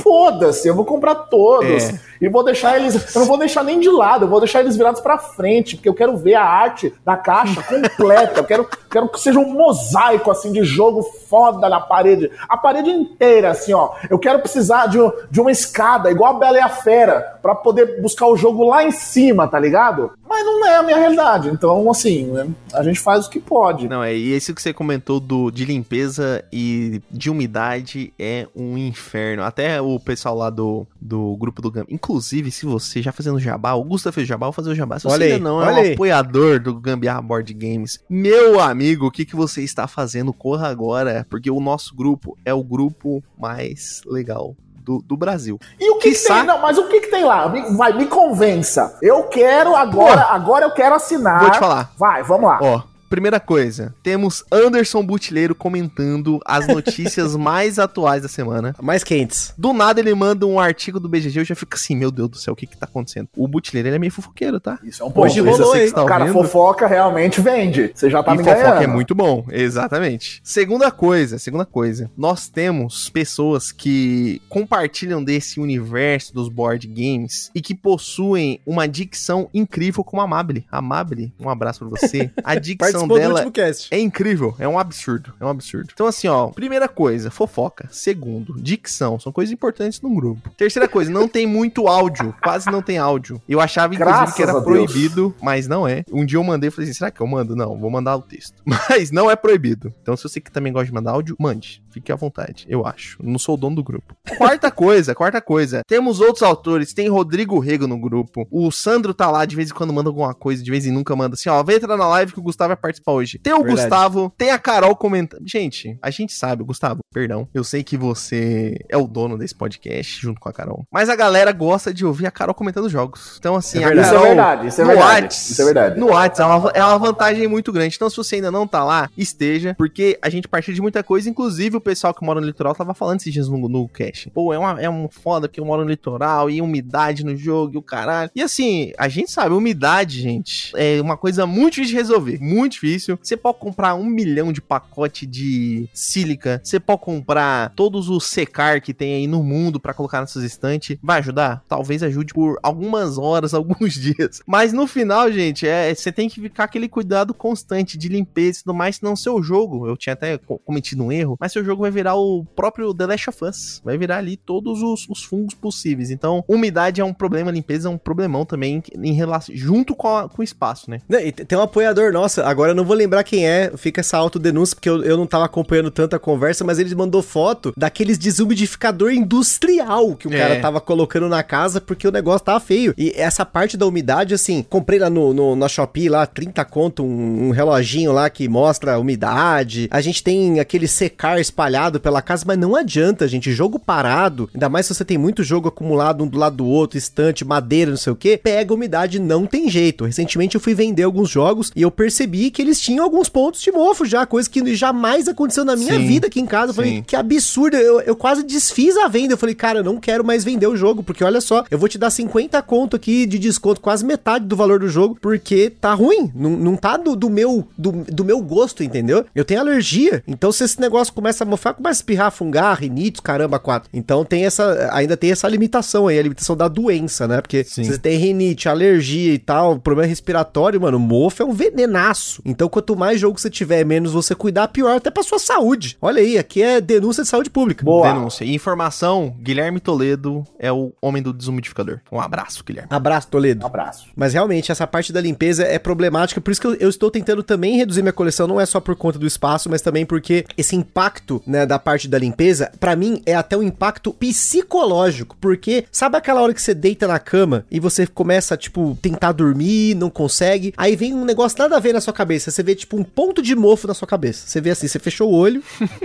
foda-se, eu vou comprar todos. É. E vou deixar eles. Eu não vou deixar nem de lado, eu vou deixar eles virados para frente, porque eu quero ver a arte da caixa completa. Eu quero, quero que seja um mosaico assim de jogo foda na parede. A parede inteira, assim, ó. Eu quero precisar de, de uma escada, igual a Bela e a Fera, para poder buscar o jogo lá em cima, tá ligado? Mas não é a minha realidade. Então, assim, né, a gente faz o que pode. Não, é, e isso que você comentou do, de limpeza e de umidade é um inferno. Até o pessoal lá do, do grupo do Gambiarra. Inclusive, se você já fazendo jabá, o Gusta fez jabá, vou fazer o jabá. Se olha você aí, ainda não é um aí. apoiador do Gambiarra Board Games, meu amigo, o que, que você está fazendo? Corra agora, porque o nosso grupo é o grupo mais legal do, do Brasil. E o que, que, que tem? Não, mas o que, que tem lá? Me, vai, me convença. Eu quero agora, Pô, agora eu quero assinar. Vou te falar. Vai, vamos lá. Ó, Primeira coisa, temos Anderson Butileiro comentando as notícias mais atuais da semana. Mais quentes. Do nada ele manda um artigo do BGG, eu já fico assim, meu Deus do céu, o que que tá acontecendo? O Butileiro, ele é meio fofoqueiro, tá? Isso é um pouco. Hoje rolou, hein? Tá Cara, fofoca realmente vende. Você já tá e me fofoca ganhando. é muito bom, exatamente. Segunda coisa, segunda coisa, nós temos pessoas que compartilham desse universo dos board games e que possuem uma dicção incrível como a Mabile. A Mabile, um abraço pra você. A dicção dela é incrível, é um absurdo, é um absurdo. Então assim, ó, primeira coisa, fofoca. Segundo, dicção, são coisas importantes num grupo. Terceira coisa, não tem muito áudio, quase não tem áudio. Eu achava inclusive Graças que era proibido, mas não é. Um dia eu mandei, falei assim, será que eu mando? Não, vou mandar o texto. Mas não é proibido. Então se você que também gosta de mandar áudio, mande. Fique à vontade, eu acho. Não sou o dono do grupo. Quarta coisa, quarta coisa. Temos outros autores, tem Rodrigo Rego no grupo. O Sandro tá lá, de vez em quando manda alguma coisa, de vez em nunca manda assim, ó, vem entrar na live que o Gustavo vai participar hoje. Tem o Verdade. Gustavo, tem a Carol comentando. Gente, a gente sabe, Gustavo, perdão. Eu sei que você é o dono desse podcast, junto com a Carol. Mas a galera gosta de ouvir a Carol comentando jogos. Então, assim, É a verdade. Isso é Carol verdade, isso é verdade. Whats, Isso é verdade. No Whats é uma, é uma vantagem muito grande. Então, se você ainda não tá lá, esteja, porque a gente partilha de muita coisa. Inclusive, o pessoal que mora no litoral tava falando esses dias no, no cast. Pô, é, uma, é um foda porque eu moro no litoral e umidade no jogo e o caralho. E assim, a gente sabe, umidade, gente, é uma coisa muito difícil de resolver. Muito difícil. Você pode comprar um milhão de pacote de sílica. Você pode comprar todos os secar que tem aí no mundo pra colocar nessas estantes. Vai ajudar? Talvez ajude por algumas horas, alguns dias. Mas no final, gente, é você tem que ficar aquele cuidado constante de limpeza e tudo mais, senão seu jogo, eu tinha até co- cometido um erro, mas seu jogo vai virar o próprio The Last of Us. Vai virar ali todos os, os fungos possíveis. Então, umidade é um problema, limpeza é um problemão também em relação junto com, a- com o espaço, né? Não, e tem um apoiador nosso, agora eu não vou lembrar quem é, fica essa autodenúncia, porque eu, eu não tava acompanhando tanto a conversa, mas ele mandou foto daqueles desumidificador industrial que o É. cara tava colocando na casa porque o negócio tava feio. E essa parte da umidade, assim, comprei lá no, no- na Shopee lá, 30 conto, um, um reloginho lá que mostra a umidade. A gente tem aquele secar espalhado pela casa, mas não adianta, gente. Jogo parado, ainda mais se você tem muito jogo acumulado um do lado do outro, estante, madeira, não sei o que, pega umidade, não tem jeito. Recentemente eu fui vender alguns jogos e eu percebi que eles tinham alguns pontos de mofo já, coisa que jamais aconteceu na minha Sim, vida aqui em casa. Eu falei, sim. que absurdo. Eu, eu quase desfiz a venda. Eu falei, cara, eu não quero mais vender o jogo, porque olha só, eu vou te dar 50 conto aqui de desconto, quase metade do valor do jogo, porque tá ruim. Não, não tá do, do meu do, do meu gosto, entendeu? Eu tenho alergia. Então, se esse negócio começa a mofar, começa a espirrar, fungar, rinite, caramba, quatro. Então tem essa. Ainda tem essa limitação aí, a limitação da doença, né? Porque Sim. se você tem rinite, alergia e tal, problema respiratório, mano, mofo é um venenaço. Então, quanto mais jogo você tiver, menos você cuidar, pior até pra sua saúde. Olha aí, aqui é denúncia de saúde pública. Boa. Denúncia. E informação, Guilherme Toledo é o homem do desumidificador. Um abraço, Guilherme. Abraço, Um Toledo. abraço. Mas realmente, essa parte da limpeza é problemática, por isso que eu, eu estou tentando também reduzir minha coleção, não é só por conta do espaço, mas também porque esse impacto, né, da parte da limpeza, pra mim é até um impacto psicológico, porque sabe aquela hora que você deita na cama e você começa, tipo, tentar dormir, não consegue, aí vem um negócio nada a ver na sua cabeça, você vê, tipo, um ponto de mofo na sua cabeça, você vê assim, você fechou o olho,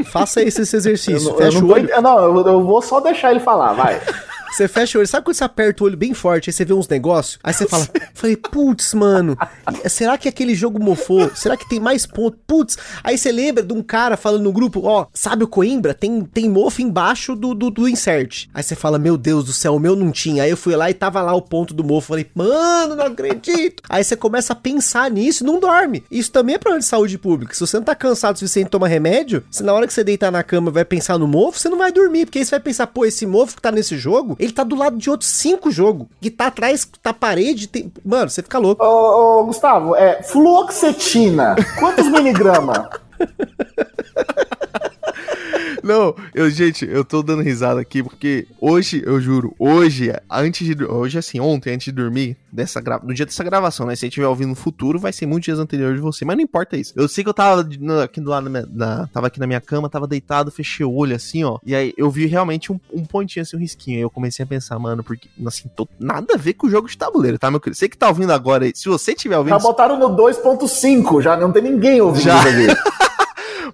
faça esse, esse exercício, Eu, não- eu fecha não, o olho, ent- não eu, eu vou só deixar ele falar, vai. Você fecha o olho, sabe quando você aperta o olho bem forte, aí você vê uns negócios? Aí você fala, falei, putz, mano, será que aquele jogo mofou? Será que tem mais ponto? Putz, aí você lembra de um cara falando no grupo, ó, sabe o Coimbra? Tem, tem mofo embaixo do, do, do insert. Aí você fala, meu Deus do céu, o meu não tinha. Aí eu fui lá e tava lá o ponto do mofo, falei, mano, não acredito. Aí você começa a pensar nisso e não dorme. Isso também é problema de saúde pública. Se você não tá cansado o suficiente de tomar remédio, se na hora que você deitar na cama vai pensar no mofo, você não vai dormir, porque aí você vai pensar, pô, esse mofo que tá nesse jogo, ele tá do lado de outros cinco jogos. Que tá atrás, tá parede, tem... Mano, você fica louco. Ô, ô, Gustavo, é fluoxetina. Quantos miligramas? Não, eu, gente, eu tô dando risada aqui porque hoje, eu juro, hoje, antes de. Hoje, assim, ontem, antes de dormir, dessa gra... no dia dessa gravação, né? Se você estiver ouvindo no futuro, vai ser muitos dias anteriores de você. Mas não importa isso. Eu sei que eu tava aqui do lado minha, na, tava aqui na minha cama, tava deitado, fechei o olho assim, ó. E aí eu vi realmente um, um pontinho assim, um risquinho. Aí eu comecei a pensar, mano, porque, assim, tô, nada a ver com o jogo de tabuleiro, tá, meu querido? Você que tá ouvindo agora, se você tiver ouvindo. Já botaram no 2.5, já não tem ninguém ouvindo já.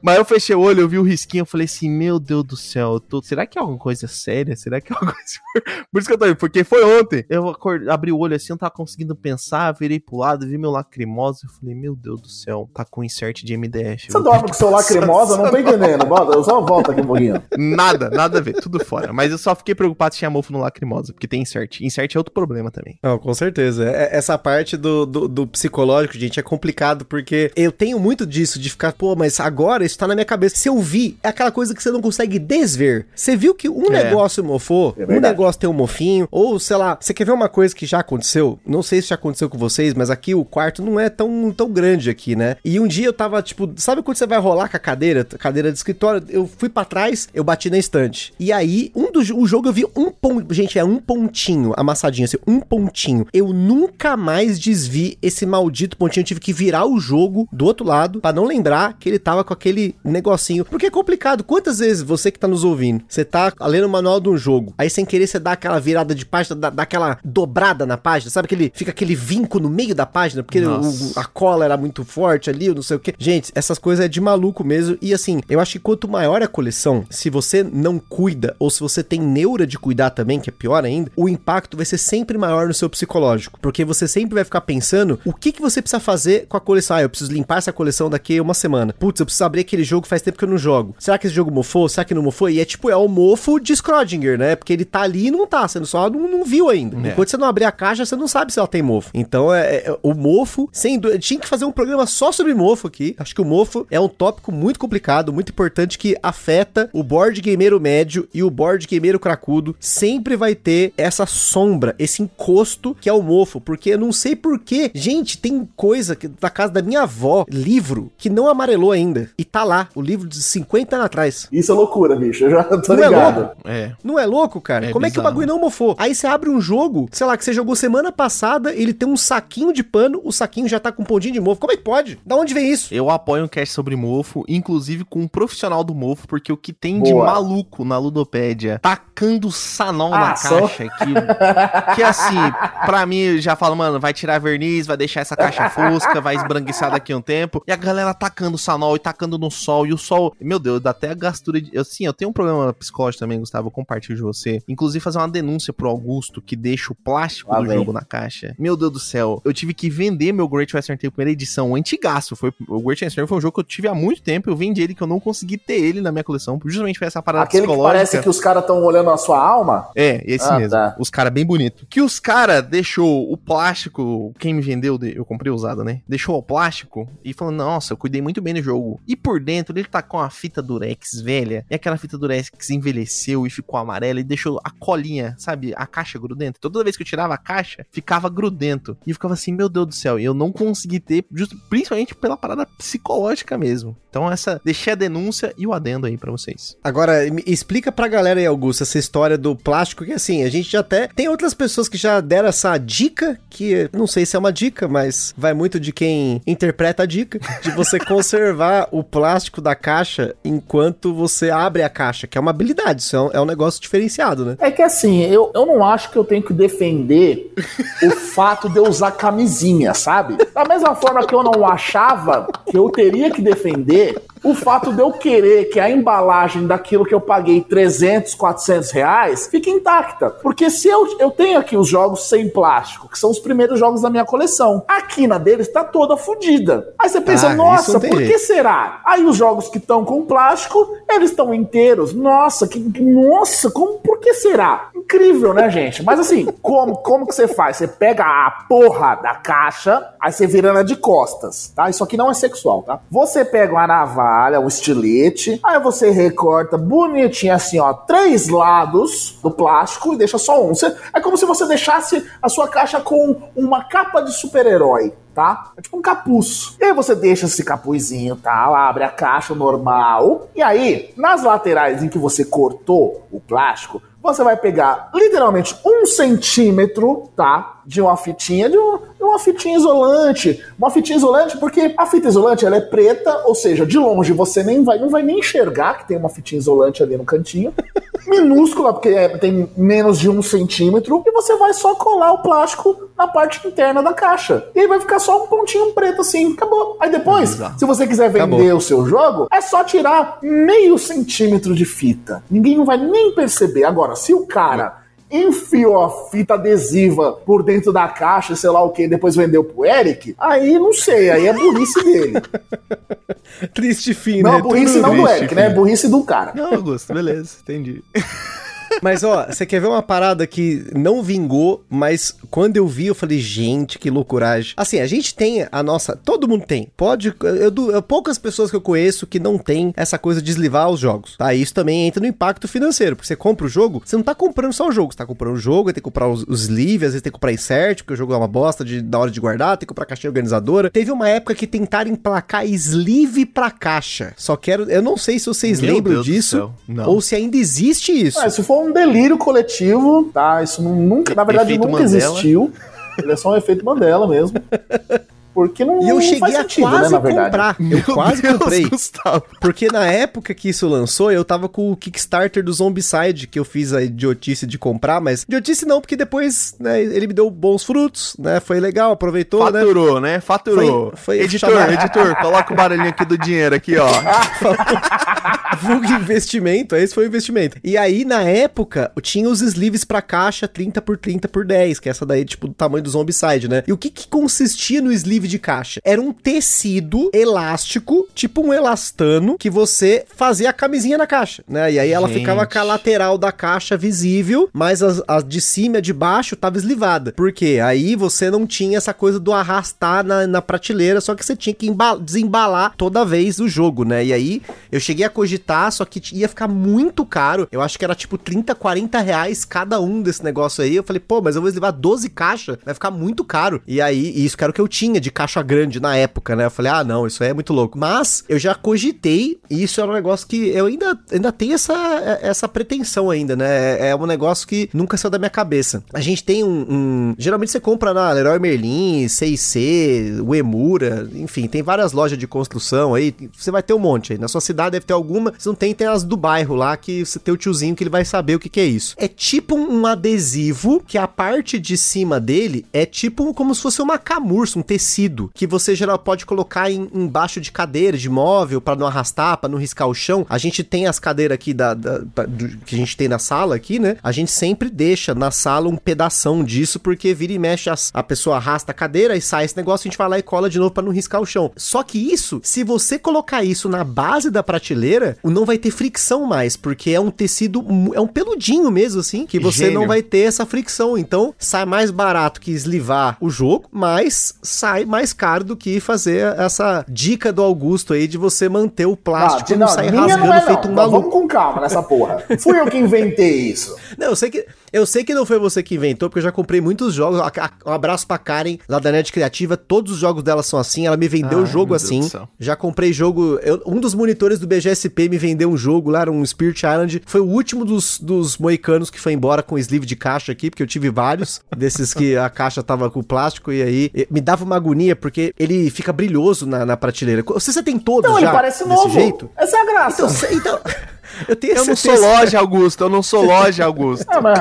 Mas eu fechei o olho, eu vi o risquinho, eu falei assim, meu Deus do céu, tô... será que é alguma coisa séria? Será que é alguma coisa... Por isso que eu tô aí, porque foi ontem. Eu acordei, abri o olho assim, eu não tava conseguindo pensar, virei pro lado, vi meu lacrimosa, eu falei, meu Deus do céu, tá com insert de MDF. Você dorme com seu lacrimosa? não tô entendendo, eu só volto aqui um pouquinho. Nada, nada a ver, tudo fora. Mas eu só fiquei preocupado se tinha mofo no lacrimosa, porque tem insert. Insert é outro problema também. Não, com certeza. É, essa parte do, do, do psicológico, gente, é complicado, porque eu tenho muito disso, de ficar, pô, mas agora isso tá na minha cabeça se eu vi, é aquela coisa que você não consegue desver. Você viu que um é. negócio mofou, é um negócio tem um mofinho, ou sei lá, você quer ver uma coisa que já aconteceu? Não sei se já aconteceu com vocês, mas aqui o quarto não é tão, tão grande aqui, né? E um dia eu tava, tipo, sabe quando você vai rolar com a cadeira, cadeira de escritório? Eu fui para trás, eu bati na estante. E aí, um do o jogo eu vi um ponto, gente, é um pontinho amassadinho, assim, um pontinho. Eu nunca mais desvi esse maldito pontinho, eu tive que virar o jogo do outro lado para não lembrar que ele tava com aquele negocinho. Porque é complicado. Quantas vezes você que tá nos ouvindo, você tá lendo o manual de um jogo, aí sem querer você dá aquela virada de página, dá, dá aquela dobrada na página, sabe? Aquele, fica aquele vinco no meio da página, porque o, a cola era muito forte ali, não sei o que. Gente, essas coisas é de maluco mesmo. E assim, eu acho que quanto maior a coleção, se você não cuida, ou se você tem neura de cuidar também, que é pior ainda, o impacto vai ser sempre maior no seu psicológico. Porque você sempre vai ficar pensando o que, que você precisa fazer com a coleção. Ah, eu preciso limpar essa coleção daqui a uma semana. Putz, eu preciso abrir aquele jogo faz tempo que eu não jogo. Será que esse jogo mofou? Será que não mofou? E é tipo, é o mofo de Schrödinger, né? Porque ele tá ali e não tá, você só não, não viu ainda. É. Enquanto você não abrir a caixa, você não sabe se ela tem mofo. Então, é, é o mofo, sem dúvida, tinha que fazer um programa só sobre mofo aqui. Acho que o mofo é um tópico muito complicado, muito importante que afeta o board gameiro médio e o board gameiro cracudo. Sempre vai ter essa sombra, esse encosto que é o mofo, porque eu não sei porquê. Gente, tem coisa que, da casa da minha avó, livro, que não amarelou ainda. E tá lá, o livro de 50 anos atrás. Isso é loucura, bicho. Eu já tô não é ligado. É louco? É. Não é louco, cara? É Como bizarro. é que o bagulho não mofou? Aí você abre um jogo, sei lá, que você jogou semana passada, ele tem um saquinho de pano, o saquinho já tá com um pontinho de mofo. Como é que pode? Da onde vem isso? Eu apoio um cast sobre mofo, inclusive com um profissional do mofo, porque o que tem Boa. de maluco na Ludopédia, tacando sanol ah, na caixa, que, que assim, pra mim, já falo, mano, vai tirar verniz, vai deixar essa caixa fosca, vai esbranquiçar daqui a um tempo, e a galera tacando sanol e tacando no sol, e o sol, meu Deus, dá até a gastura de. Assim, eu tenho um problema psicológico também, Gustavo. Eu compartilho de você. Inclusive, fazer uma denúncia pro Augusto que deixa o plástico ah, do jogo na caixa. Meu Deus do céu. Eu tive que vender meu Great Western Trail primeira edição, antigaço. Foi, o Great Western foi um jogo que eu tive há muito tempo. Eu vendi ele que eu não consegui ter ele na minha coleção. Justamente por essa parada Aquele psicológica. que parece que os caras estão olhando a sua alma? É, esse ah, mesmo. Tá. Os caras bem bonito. Que os caras deixou o plástico. Quem me vendeu, eu comprei usado, né? Deixou o plástico e falou: Nossa, eu cuidei muito bem do jogo. E por dentro ele tá com a fita durex velha. E aquela fita durex envelheceu e ficou amarela e deixou a colinha, sabe? A caixa grudenta. Toda vez que eu tirava a caixa, ficava grudento. E eu ficava assim, meu Deus do céu. E eu não consegui ter, justo, principalmente pela parada psicológica mesmo. Então, essa. Deixei a denúncia e o adendo aí para vocês. Agora, explica pra galera aí, Augusto, essa história do plástico, que assim, a gente já até. Tem outras pessoas que já deram essa dica, que não sei se é uma dica, mas vai muito de quem interpreta a dica, de você conservar o plástico da caixa enquanto você abre a caixa, que é uma habilidade, isso é um, é um negócio diferenciado, né? É que assim, eu, eu não acho que eu tenho que defender o fato de eu usar camisinha, sabe? Da mesma forma que eu não achava que eu teria que defender o fato de eu querer que a embalagem daquilo que eu paguei 300, 400 reais fique intacta. Porque se eu, eu tenho aqui os jogos sem plástico, que são os primeiros jogos da minha coleção, a quina deles está toda fodida. Aí você pensa, ah, nossa, por que será? Aí os jogos que estão com plástico, eles estão inteiros. Nossa, que, nossa, como, por que será? Incrível, né, gente? Mas assim, como, como que você faz? Você pega a porra da caixa, aí você vira ela de costas, tá? Isso aqui não é sexual, tá? Você pega uma navalha navalha, um estilete. Aí você recorta bonitinho assim, ó, três lados do plástico e deixa só um. Você, é como se você deixasse a sua caixa com uma capa de super-herói tá? É tipo um capuz. E aí você deixa esse capuzinho, tá? Abre a caixa normal. E aí, nas laterais em que você cortou o plástico, você vai pegar literalmente um centímetro, tá? De uma fitinha, de, um, de, uma fitinha isolante. Uma fitinha isolante, porque a fita isolante ela é preta, ou seja, de longe você nem vai, não vai nem enxergar que tem uma fitinha isolante ali no cantinho. Minúscula, porque é, tem menos de um centímetro. E você vai só colar o plástico na parte interna da caixa. E aí vai ficar só um pontinho preto assim. Acabou. Aí depois, se você quiser vender Acabou. o seu jogo, é só tirar meio centímetro de fita. Ninguém não vai nem perceber. Agora, se o cara enfiou a fita adesiva por dentro da caixa, sei lá o que, depois vendeu pro Eric, aí não sei, aí é burrice dele. Triste fim, não, né? Não, burrice Tudo não do Eric, fim. né? É burrice do cara. Não, Augusto, beleza, entendi. Mas, ó, você quer ver uma parada que não vingou, mas quando eu vi, eu falei, gente, que loucuragem. Assim, a gente tem a nossa. Todo mundo tem. Pode. Eu, eu, poucas pessoas que eu conheço que não tem essa coisa de deslivar os jogos. Tá? Isso também entra no impacto financeiro. Porque você compra o jogo, você não tá comprando só o jogo. Você tá comprando o jogo, tem que comprar os, os sleeves, às vezes tem que comprar insert, porque o jogo é uma bosta de, da hora de guardar, tem que comprar caixinha organizadora. Teve uma época que tentaram emplacar sleeve pra caixa. Só quero. Eu não sei se vocês Meu lembram Deus disso. Ou se ainda existe isso. Ah, se for um delírio coletivo, tá? Isso nunca, na verdade, Efeito nunca Mandela. existiu. Ele é só um efeito Mandela mesmo. Porque não, e eu cheguei a sentido, quase né, comprar. Eu Meu quase Deus, comprei. Gustavo. Porque na época que isso lançou, eu tava com o Kickstarter do Zombicide, que eu fiz a idiotice de comprar, mas idiotice não, porque depois, né, ele me deu bons frutos, né? Foi legal, aproveitou, né? Faturou, né? né? Faturou. Foi, foi editor, chamar... editor, coloca o barulhinho aqui do dinheiro aqui, ó. Vulgo investimento, esse foi o investimento. E aí, na época, tinha os sleeves pra caixa 30 por 30 por 10, que é essa daí, tipo, do tamanho do Zombicide, né? E o que que consistia no sleeve de caixa. Era um tecido elástico, tipo um elastano, que você fazia a camisinha na caixa, né? E aí ela Gente. ficava com a lateral da caixa visível, mas as, as de cima e de baixo tava eslivada. Por quê? Aí você não tinha essa coisa do arrastar na, na prateleira, só que você tinha que desembalar toda vez o jogo, né? E aí eu cheguei a cogitar, só que ia ficar muito caro. Eu acho que era tipo 30, 40 reais cada um desse negócio aí. Eu falei, pô, mas eu vou levar 12 caixas, vai ficar muito caro. E aí, isso que era o que eu tinha de caixa grande na época, né? Eu falei, ah, não, isso é muito louco. Mas eu já cogitei, e isso era um negócio que eu ainda, ainda tenho essa, essa pretensão ainda, né? É, é um negócio que nunca saiu da minha cabeça. A gente tem um. um geralmente você compra na Leroy Merlin, C&C, Uemura, enfim, tem várias lojas de construção aí. Você vai ter um monte aí. Na sua cidade deve ter alguma. Se não tem, tem as do bairro lá que você tem o tiozinho que ele vai saber o que, que é isso. É tipo um adesivo que a parte de cima dele é tipo como se fosse uma camurça, um tecido tecido que você geral pode colocar em, embaixo de cadeira, de móvel, para não arrastar, para não riscar o chão. A gente tem as cadeiras aqui da, da, do, que a gente tem na sala aqui, né? A gente sempre deixa na sala um pedação disso, porque vira e mexe, as, a pessoa arrasta a cadeira e sai esse negócio, a gente vai lá e cola de novo para não riscar o chão. Só que isso, se você colocar isso na base da prateleira, não vai ter fricção mais, porque é um tecido, é um peludinho mesmo, assim, que você Gênio. não vai ter essa fricção. Então, sai mais barato que eslivar o jogo, mas sai mais mais caro do que fazer essa dica do Augusto aí de você manter o plástico ah, não, não sair rasgando é, feito um maluco. Vamos com calma nessa porra. Fui eu que inventei isso. Não, eu sei que eu sei que não foi você que inventou, porque eu já comprei muitos jogos. Um abraço pra Karen, lá da Net Criativa. Todos os jogos dela são assim. Ela me vendeu o jogo assim. Já comprei jogo. Eu, um dos monitores do BGSP me vendeu um jogo lá, um Spirit Island. Foi o último dos, dos moicanos que foi embora com sleeve de caixa aqui, porque eu tive vários desses que a caixa tava com plástico e aí me dava uma agonia, porque ele fica brilhoso na, na prateleira. Você, você tem todos não, já? Não, ele parece novo. jeito? Essa é a graça. Então, então eu, tenho eu não sou loja, Augusto. Eu não sou loja, Augusto. Ah, mas...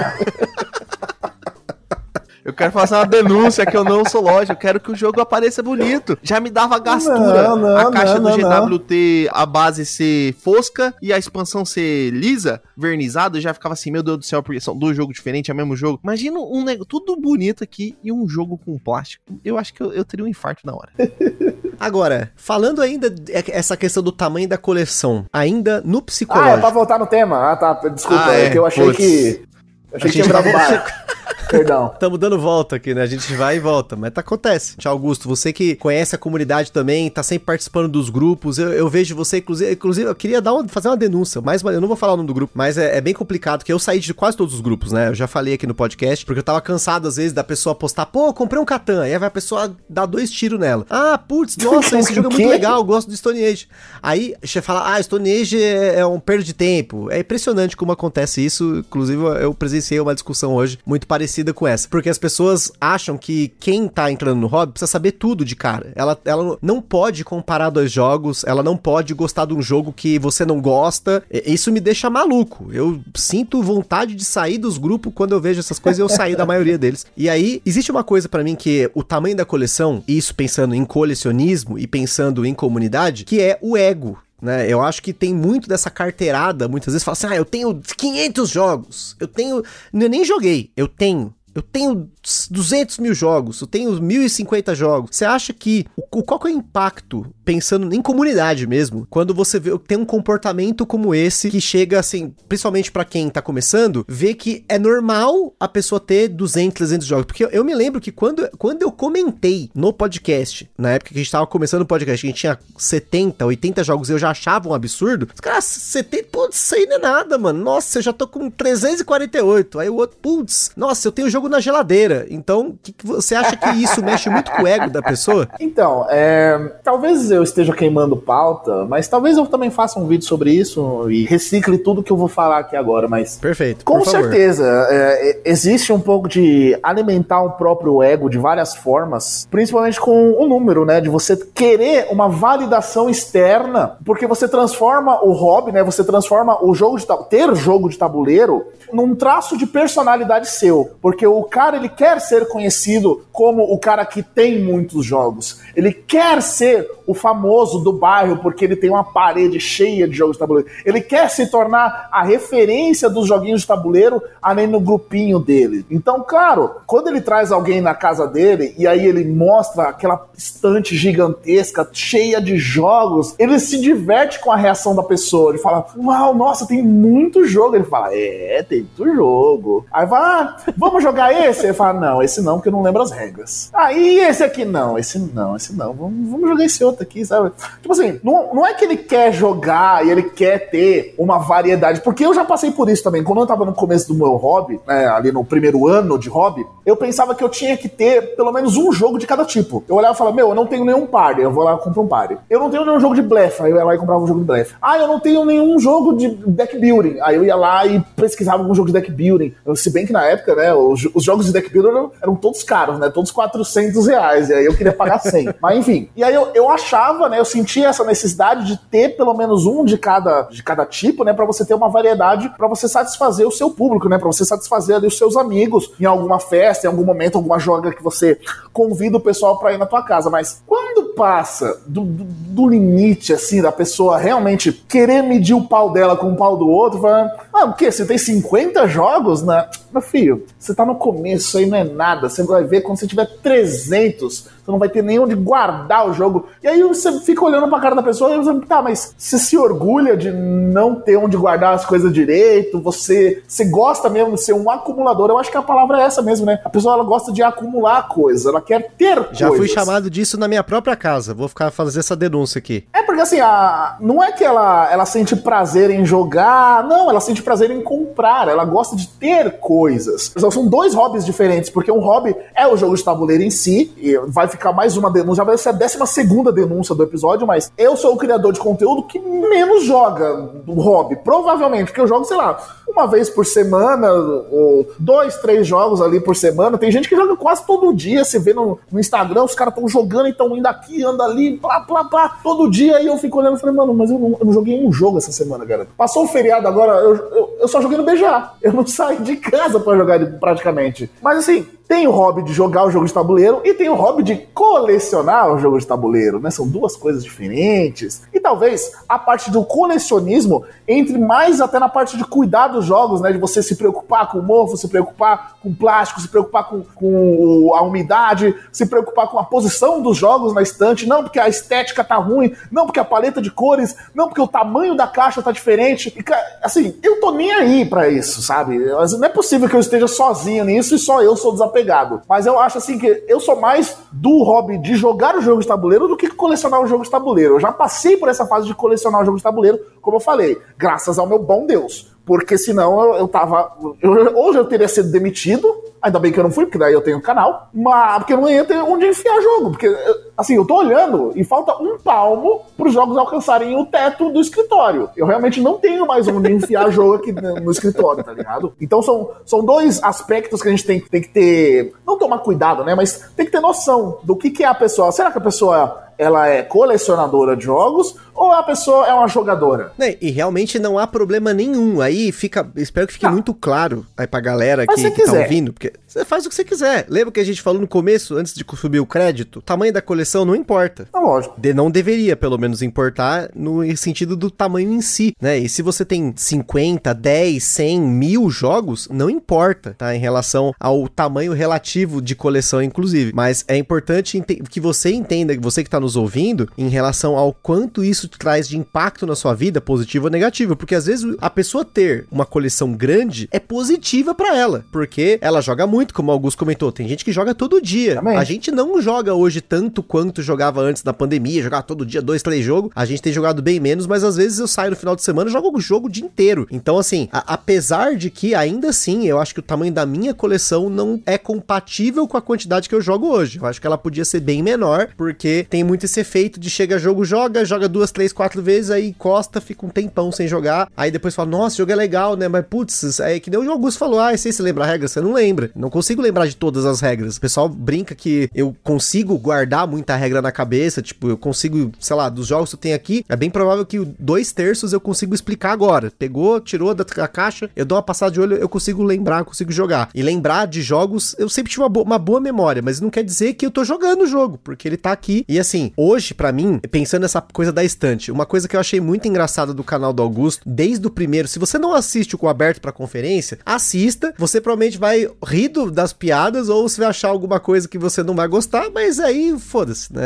Eu quero fazer uma denúncia que eu não sou loja. Eu quero que o jogo apareça bonito. Já me dava gastura. Não, não, a caixa não, do GWT, a base ser fosca e a expansão ser lisa, vernizada. Eu já ficava assim, meu Deus do céu, porque são dois jogos diferentes, é o mesmo jogo. Imagina um negócio tudo bonito aqui e um jogo com plástico. Eu acho que eu, eu teria um infarto na hora. Agora, falando ainda essa questão do tamanho da coleção, ainda no psicológico. Ah, é pra voltar no tema. Ah, tá. Desculpa, ah, é, é que eu achei Puts. que. Eu achei que tinha virado bar. Perdão. Estamos dando volta aqui, né? A gente vai e volta, mas tá, acontece. Tchau, Augusto. Você que conhece a comunidade também, tá sempre participando dos grupos. Eu, eu vejo você, inclusive, inclusive, eu queria dar uma, fazer uma denúncia. Mais eu não vou falar o nome do grupo, mas é, é, bem complicado, porque eu saí de quase todos os grupos, né? Eu já falei aqui no podcast, porque eu tava cansado, às vezes, da pessoa postar, pô, comprei um Catan. Aí vai a pessoa dar dois tiros nela. Ah, putz, nossa, esse jogo é muito legal, gosto do Stone Age. Aí você fala, ah, Stone Age é, é um perda de tempo. É impressionante como acontece isso. Inclusive, eu presenciei uma discussão hoje muito parecida com essa. Porque as pessoas acham que quem tá entrando no hobby precisa saber tudo de cara. Ela, ela não pode comparar dois jogos, ela não pode gostar de um jogo que você não gosta. Isso me deixa maluco. Eu sinto vontade de sair dos grupos quando eu vejo essas coisas e eu sair da maioria deles. E aí, existe uma coisa para mim que o tamanho da coleção, isso pensando em colecionismo e pensando em comunidade, que é o ego né? Eu acho que tem muito dessa carteirada, muitas vezes fala assim: "Ah, eu tenho 500 jogos. Eu tenho, eu nem joguei, eu tenho eu tenho 200 mil jogos, eu tenho 1050 jogos. Você acha que o, qual que é o impacto, pensando em comunidade mesmo, quando você vê, tem um comportamento como esse que chega assim, principalmente para quem tá começando, vê que é normal a pessoa ter 200, 300 jogos? Porque eu, eu, me lembro que quando, quando eu comentei no podcast, na época que a gente tava começando o podcast, a gente tinha 70, 80 jogos, eu já achava um absurdo. Os caras, 70, putz, isso aí não é nada, mano. Nossa, eu já tô com 348. Aí o outro, putz, nossa, eu tenho jogo na geladeira. Então, que, que você acha que isso mexe muito com o ego da pessoa? Então, é, talvez eu esteja queimando pauta, mas talvez eu também faça um vídeo sobre isso e recicle tudo que eu vou falar aqui agora. Mas perfeito. Com certeza, é, existe um pouco de alimentar o próprio ego de várias formas, principalmente com o número, né? De você querer uma validação externa, porque você transforma o hobby, né? Você transforma o jogo de ter jogo de tabuleiro num traço de personalidade seu, porque o cara ele quer ser conhecido como o cara que tem muitos jogos. Ele quer ser o famoso do bairro porque ele tem uma parede cheia de jogos de tabuleiro. Ele quer se tornar a referência dos joguinhos de tabuleiro ali no grupinho dele. Então, claro, quando ele traz alguém na casa dele e aí ele mostra aquela estante gigantesca cheia de jogos, ele se diverte com a reação da pessoa. Ele fala: "Uau, nossa, tem muito jogo". Ele fala: "É, tem muito jogo". Aí vai: ah, "Vamos jogar esse?". Ele fala: "Não, esse não, porque eu não lembro as regras". Aí ah, esse aqui não, esse não, esse não. Vamos, vamos jogar esse outro aqui, sabe? Tipo assim, não, não é que ele quer jogar e ele quer ter uma variedade, porque eu já passei por isso também. Quando eu tava no começo do meu hobby, né, ali no primeiro ano de hobby, eu pensava que eu tinha que ter pelo menos um jogo de cada tipo. Eu olhava e falava, meu, eu não tenho nenhum party, eu vou lá e compro um party. Eu não tenho nenhum jogo de blefe, aí eu ia lá e comprava um jogo de blefe. Ah, eu não tenho nenhum jogo de deck building, aí eu ia lá e pesquisava algum jogo de deck building. Se bem que na época, né, os, os jogos de deck building eram, eram todos caros, né, todos 400 reais, e aí eu queria pagar 100. Mas enfim, e aí eu, eu achava, né, eu sentia essa necessidade de ter pelo menos um de cada, de cada tipo, né, para você ter uma variedade, para você satisfazer o seu público, né, para você satisfazer ali os seus amigos em alguma festa, em algum momento, alguma joga que você convida o pessoal para ir na tua casa. Mas quando passa do, do, do, limite, assim, da pessoa realmente querer medir o pau dela com o pau do outro, falando, ah, o quê? Você tem 50 jogos, né? Meu filho, você tá no começo, aí não é nada. Você vai ver quando você tiver 300 você não vai ter nem onde guardar o jogo. E aí você fica olhando pra cara da pessoa e você, tá, mas você se orgulha de não ter onde guardar as coisas direito, você, você gosta mesmo de ser um acumulador. Eu acho que a palavra é essa mesmo, né? A pessoa ela gosta de acumular coisas, ela quer ter Já coisas. fui chamado disso na minha própria casa. Vou ficar fazer essa denúncia aqui. É porque assim, a, não é que ela, ela sente prazer em jogar, não, ela sente prazer em comprar, ela gosta de ter coisas. São dois hobbies diferentes, porque um hobby é o jogo de tabuleiro em si, e vai ficar mais uma denúncia, vai ser a 12 segunda denúncia do episódio, mas eu sou o criador de conteúdo que menos joga do hobby, provavelmente, porque eu jogo, sei lá, uma vez por semana, ou dois, três jogos ali por semana. Tem gente que joga quase todo dia, você vê no, no Instagram, os caras estão jogando e estão indo aqui, anda ali, plá, plá, plá, todo dia, e eu fico olhando e falei, mano, mas eu não, eu não, joguei um jogo essa semana, cara. Passou o feriado agora, eu, eu, eu só joguei no BGA. Eu não saí de casa para jogar praticamente. Mas assim, tem o hobby de jogar o jogo de tabuleiro e tem o hobby de colecionar o jogo de tabuleiro, né? São duas coisas diferentes. E talvez a parte do colecionismo entre mais até na parte de cuidar dos jogos, né? De você se preocupar com o mofo, se preocupar com plástico, se preocupar com, com a umidade, se preocupar com a posição dos jogos na estante, não porque a estética tá ruim, não porque a paleta de cores, não porque o tamanho da caixa tá diferente. E, assim, eu tô nem aí para isso, sabe? Não é possível que eu esteja sozinho nisso e só eu sou desapegado. Mas eu acho assim que eu sou mais do hobby de jogar o jogo de tabuleiro do que colecionar o jogo de tabuleiro. Eu já passei por essa fase de colecionar o jogo de tabuleiro, como eu falei, graças ao meu bom Deus. Porque senão eu, eu tava. Eu, hoje eu teria sido demitido. Ainda bem que eu não fui, porque daí eu tenho canal. Mas porque eu não ia ter onde enfiar jogo. Porque, assim, eu tô olhando e falta um palmo para os jogos alcançarem o teto do escritório. Eu realmente não tenho mais onde enfiar jogo aqui no escritório, tá ligado? Então são, são dois aspectos que a gente tem, tem que ter. Não tomar cuidado, né? Mas tem que ter noção do que, que é a pessoa. Será que a pessoa ela é colecionadora de jogos ou a pessoa é uma jogadora? É, e realmente não há problema nenhum. Aí fica. Espero que fique ah. muito claro aí pra galera que, que tá ouvindo, porque você faz o que você quiser. Lembra que a gente falou no começo, antes de subir o crédito? O tamanho da coleção não importa. É lógico. De, não deveria, pelo menos, importar no sentido do tamanho em si, né? E se você tem 50, 10, 100, mil jogos, não importa, tá? Em relação ao tamanho relativo de coleção, inclusive. Mas é importante que você entenda, que você que tá nos ouvindo, em relação ao quanto isso traz de impacto na sua vida, positivo ou negativo. Porque às vezes a pessoa ter uma coleção grande é positiva para ela, porque ela joga muito muito, como o Augusto comentou. Tem gente que joga todo dia. A gente não joga hoje tanto quanto jogava antes da pandemia, jogava todo dia dois, três jogos. A gente tem jogado bem menos, mas às vezes eu saio no final de semana e jogo o jogo o dia inteiro. Então, assim, a, apesar de que ainda assim eu acho que o tamanho da minha coleção não é compatível com a quantidade que eu jogo hoje. Eu acho que ela podia ser bem menor, porque tem muito esse efeito de chega jogo, joga, joga duas, três, quatro vezes, aí encosta, fica um tempão sem jogar. Aí depois fala, nossa, o jogo é legal, né? Mas putz, é que nem o Augusto falou, ah, sei se lembra a regra, você não lembra. Não consigo lembrar de todas as regras. O pessoal brinca que eu consigo guardar muita regra na cabeça, tipo, eu consigo, sei lá, dos jogos que eu tenho aqui, é bem provável que dois terços eu consigo explicar agora. Pegou, tirou da caixa, eu dou uma passada de olho, eu consigo lembrar, consigo jogar. E lembrar de jogos, eu sempre tive uma, bo uma boa memória, mas não quer dizer que eu tô jogando o jogo, porque ele tá aqui. E assim, hoje, para mim, pensando nessa coisa da estante, uma coisa que eu achei muito engraçada do canal do Augusto, desde o primeiro, se você não assiste o aberto pra conferência, assista, você provavelmente vai rir do, das piadas ou você vai achar alguma coisa que você não vai gostar, mas aí foda-se, né?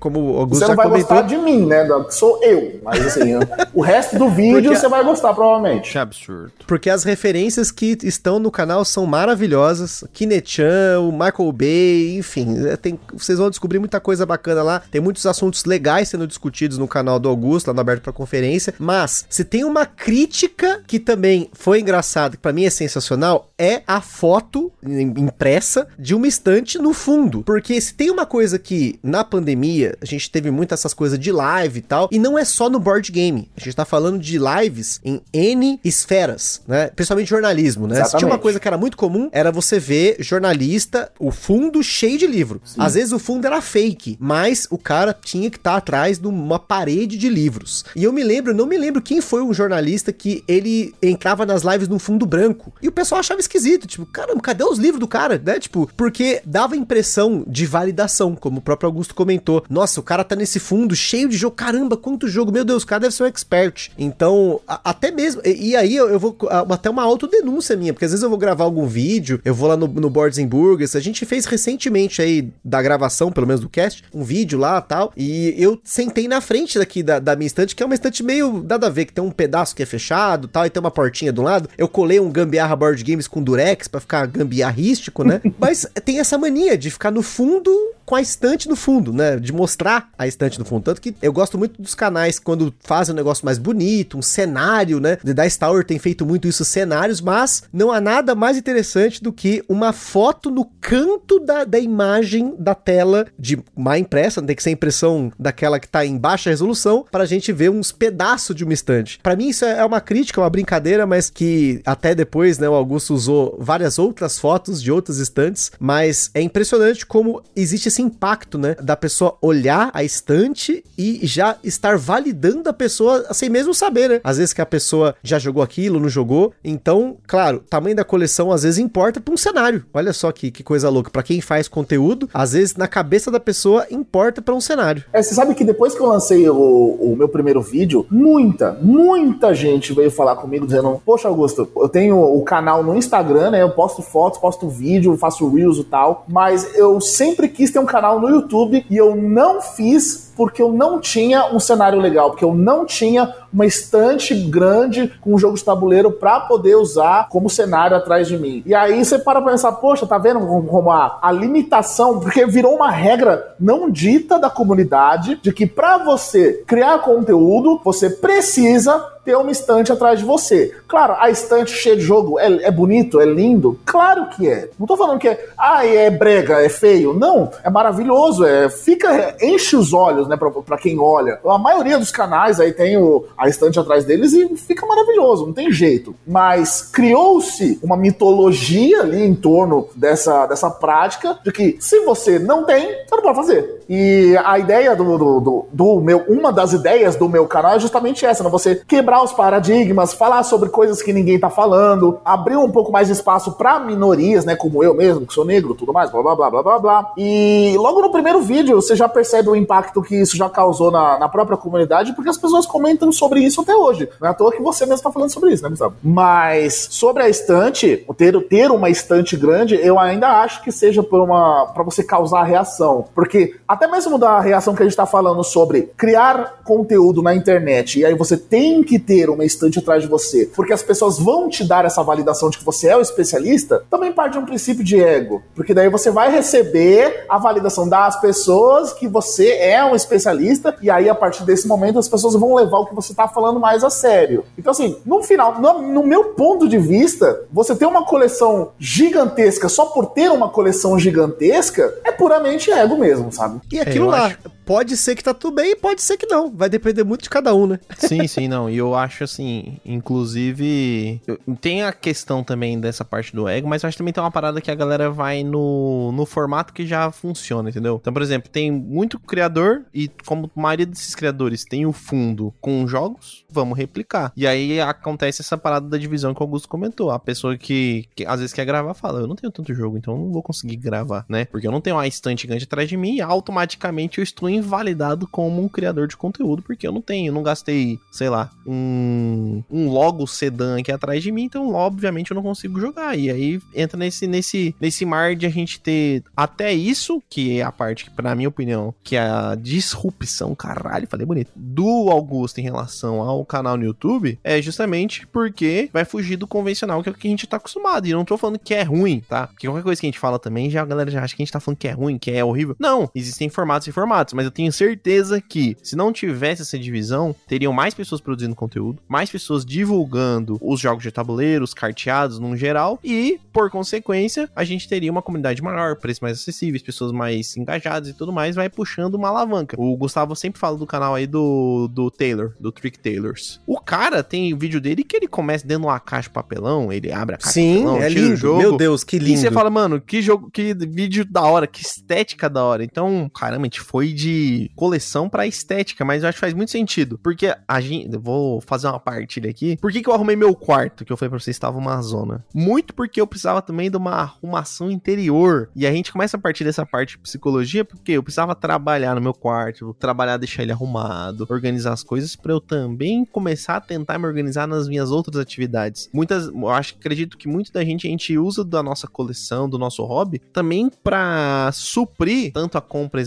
Como o Augusto Você não vai comentou... gostar de mim, né? Sou eu. Mas assim, o resto do vídeo Porque... você vai gostar, provavelmente. Que absurdo. Porque as referências que estão no canal são maravilhosas. Kinechan, o Michael Bay, enfim, é, tem, vocês vão descobrir muita coisa bacana lá. Tem muitos assuntos legais sendo discutidos no canal do Augusto, lá no Aberto para Conferência. Mas, se tem uma crítica que também foi engraçada, que pra mim é sensacional, é a foto impressa de uma estante no fundo. Porque se tem uma coisa que na pandemia a gente teve muitas essas coisas de live e tal, e não é só no board game. A gente tá falando de lives em N esferas, né? Principalmente jornalismo, né? Se tinha uma coisa que era muito comum, era você ver jornalista, o fundo cheio de livro. Sim. Às vezes o fundo era fake, mas o cara tinha que estar tá atrás de uma parede de livros. E eu me lembro, não me lembro quem foi um jornalista que ele entrava nas lives num fundo branco. E o pessoal achava esquisito, tipo, caramba, cadê os livros do cara, né? Tipo, porque dava impressão de validação, como o próprio Augusto comentou. Nossa, o cara tá nesse fundo cheio de jogo, caramba, quanto jogo, meu Deus, o cara deve ser um expert. Então, a, até mesmo, e, e aí eu, eu, vou, até uma autodenúncia minha, porque às vezes eu vou gravar algum vídeo, eu vou lá no, no Boards and Burgers, a gente fez recentemente aí, da gravação, pelo menos do cast, um vídeo lá tal, e eu sentei na frente daqui da, da minha estante, que é uma estante meio nada a ver, que tem um pedaço que é fechado tal, e tem uma portinha do lado, eu colei um gambiarra board games com durex para ficar gambiarrístico, né? Mas tem essa mania de ficar no fundo com a estante no fundo, né? De mostrar a estante no fundo. Tanto que eu gosto muito dos canais quando fazem um negócio mais bonito, um cenário, né? The Dice Tower tem feito muito isso, cenários, mas não há nada mais interessante do que uma foto no canto da, da imagem da tela de má impressa, tem que ser impressão daquela que tá em baixa resolução, para a gente ver uns pedaços de uma estante. Para mim isso é uma crítica, uma brincadeira, mas que até depois, né, o Augusto usou várias outras fotos de outras estantes, mas é impressionante como existe esse esse impacto, né? Da pessoa olhar a estante e já estar validando a pessoa sem mesmo saber, né? Às vezes que a pessoa já jogou aquilo, não jogou. Então, claro, tamanho da coleção às vezes importa para um cenário. Olha só que, que coisa louca. Para quem faz conteúdo, às vezes na cabeça da pessoa importa para um cenário. É, você sabe que depois que eu lancei o, o meu primeiro vídeo, muita, muita gente veio falar comigo dizendo: Poxa, Augusto, eu tenho o canal no Instagram, né? Eu posto fotos, posto vídeo, faço reels e tal, mas eu sempre quis ter um canal no YouTube e eu não fiz porque eu não tinha um cenário legal, porque eu não tinha uma estante grande com um jogo de tabuleiro para poder usar como cenário atrás de mim. E aí você para pensar, poxa, tá vendo como a, a limitação, porque virou uma regra não dita da comunidade de que para você criar conteúdo, você precisa ter uma estante atrás de você. Claro, a estante cheia de jogo é, é bonito, é lindo? Claro que é. Não tô falando que é, ah, é brega, é feio. Não, é maravilhoso, é, fica, enche os olhos, né, pra quem olha. A maioria dos canais aí tem o, a estante atrás deles e fica maravilhoso, não tem jeito. Mas criou-se uma mitologia ali em torno dessa, dessa prática de que se você não tem, você não pode fazer. E a ideia do, do, do, do meu, uma das ideias do meu canal é justamente essa, né? Você quebrar quebrar os paradigmas, falar sobre coisas que ninguém tá falando, abrir um pouco mais de espaço para minorias, né, como eu mesmo, que sou negro, tudo mais, blá blá blá blá blá blá. E logo no primeiro vídeo você já percebe o impacto que isso já causou na, na própria comunidade, porque as pessoas comentam sobre isso até hoje. Não é à toa que você mesmo tá falando sobre isso, né, Gustavo? Mas sobre a estante, ter, ter uma estante grande, eu ainda acho que seja por uma para você causar reação, porque até mesmo da reação que a gente tá falando sobre criar conteúdo na internet e aí você tem que ter uma estante atrás de você, porque as pessoas vão te dar essa validação de que você é o especialista, também parte de um princípio de ego, porque daí você vai receber a validação das pessoas que você é um especialista, e aí a partir desse momento as pessoas vão levar o que você está falando mais a sério. Então, assim, no final, no, no meu ponto de vista, você ter uma coleção gigantesca só por ter uma coleção gigantesca é puramente ego mesmo, sabe? E aquilo é, lá, acho... pode ser que tá tudo bem e pode ser que não. Vai depender muito de cada um, né? Sim, sim, não. E eu acho assim, inclusive, tem a questão também dessa parte do ego, mas eu acho que também tem uma parada que a galera vai no, no formato que já funciona, entendeu? Então, por exemplo, tem muito criador e como a maioria desses criadores tem o fundo com jogos, vamos replicar. E aí acontece essa parada da divisão que o Augusto comentou. A pessoa que, que às vezes quer gravar fala, eu não tenho tanto jogo, então eu não vou conseguir gravar, né? Porque eu não tenho uma estante grande atrás de mim e automaticamente eu estou invalidado como um criador de conteúdo, porque eu não tenho, eu não gastei, sei lá, um um, logo sedã aqui atrás de mim, então obviamente eu não consigo jogar. E aí entra nesse, nesse, nesse mar de a gente ter até isso, que é a parte que, pra minha opinião, que é a disrupção, caralho, falei bonito, do Augusto em relação ao canal no YouTube, é justamente porque vai fugir do convencional, que é o que a gente tá acostumado. E não tô falando que é ruim, tá? Porque qualquer coisa que a gente fala também, já a galera já acha que a gente tá falando que é ruim, que é horrível. Não, existem formatos e formatos, mas eu tenho certeza que se não tivesse essa divisão, teriam mais pessoas produzindo conteúdo mais pessoas divulgando os jogos de tabuleiro, os carteados no geral, e, por consequência, a gente teria uma comunidade maior, preços mais acessíveis, pessoas mais engajadas e tudo mais, vai puxando uma alavanca. O Gustavo sempre fala do canal aí do, do Taylor, do Trick Taylors. O cara tem vídeo dele que ele começa dentro de uma caixa de papelão, ele abre a caixa Sim, de papelão, é lindo. Jogo, Meu Deus, que lindo. E você fala, mano, que jogo, que vídeo da hora, que estética da hora. Então, caramba, a gente foi de coleção pra estética, mas eu acho que faz muito sentido. Porque a gente. Vou fazer uma partilha aqui. Por que, que eu arrumei meu quarto? Que eu falei pra vocês, estava uma zona. Muito porque eu precisava também de uma arrumação interior. E a gente começa a partir dessa parte de psicologia, porque eu precisava trabalhar no meu quarto, trabalhar, deixar ele arrumado, organizar as coisas, para eu também começar a tentar me organizar nas minhas outras atividades. Muitas, eu acho, acredito que muito da gente, a gente usa da nossa coleção, do nosso hobby, também para suprir tanto a compra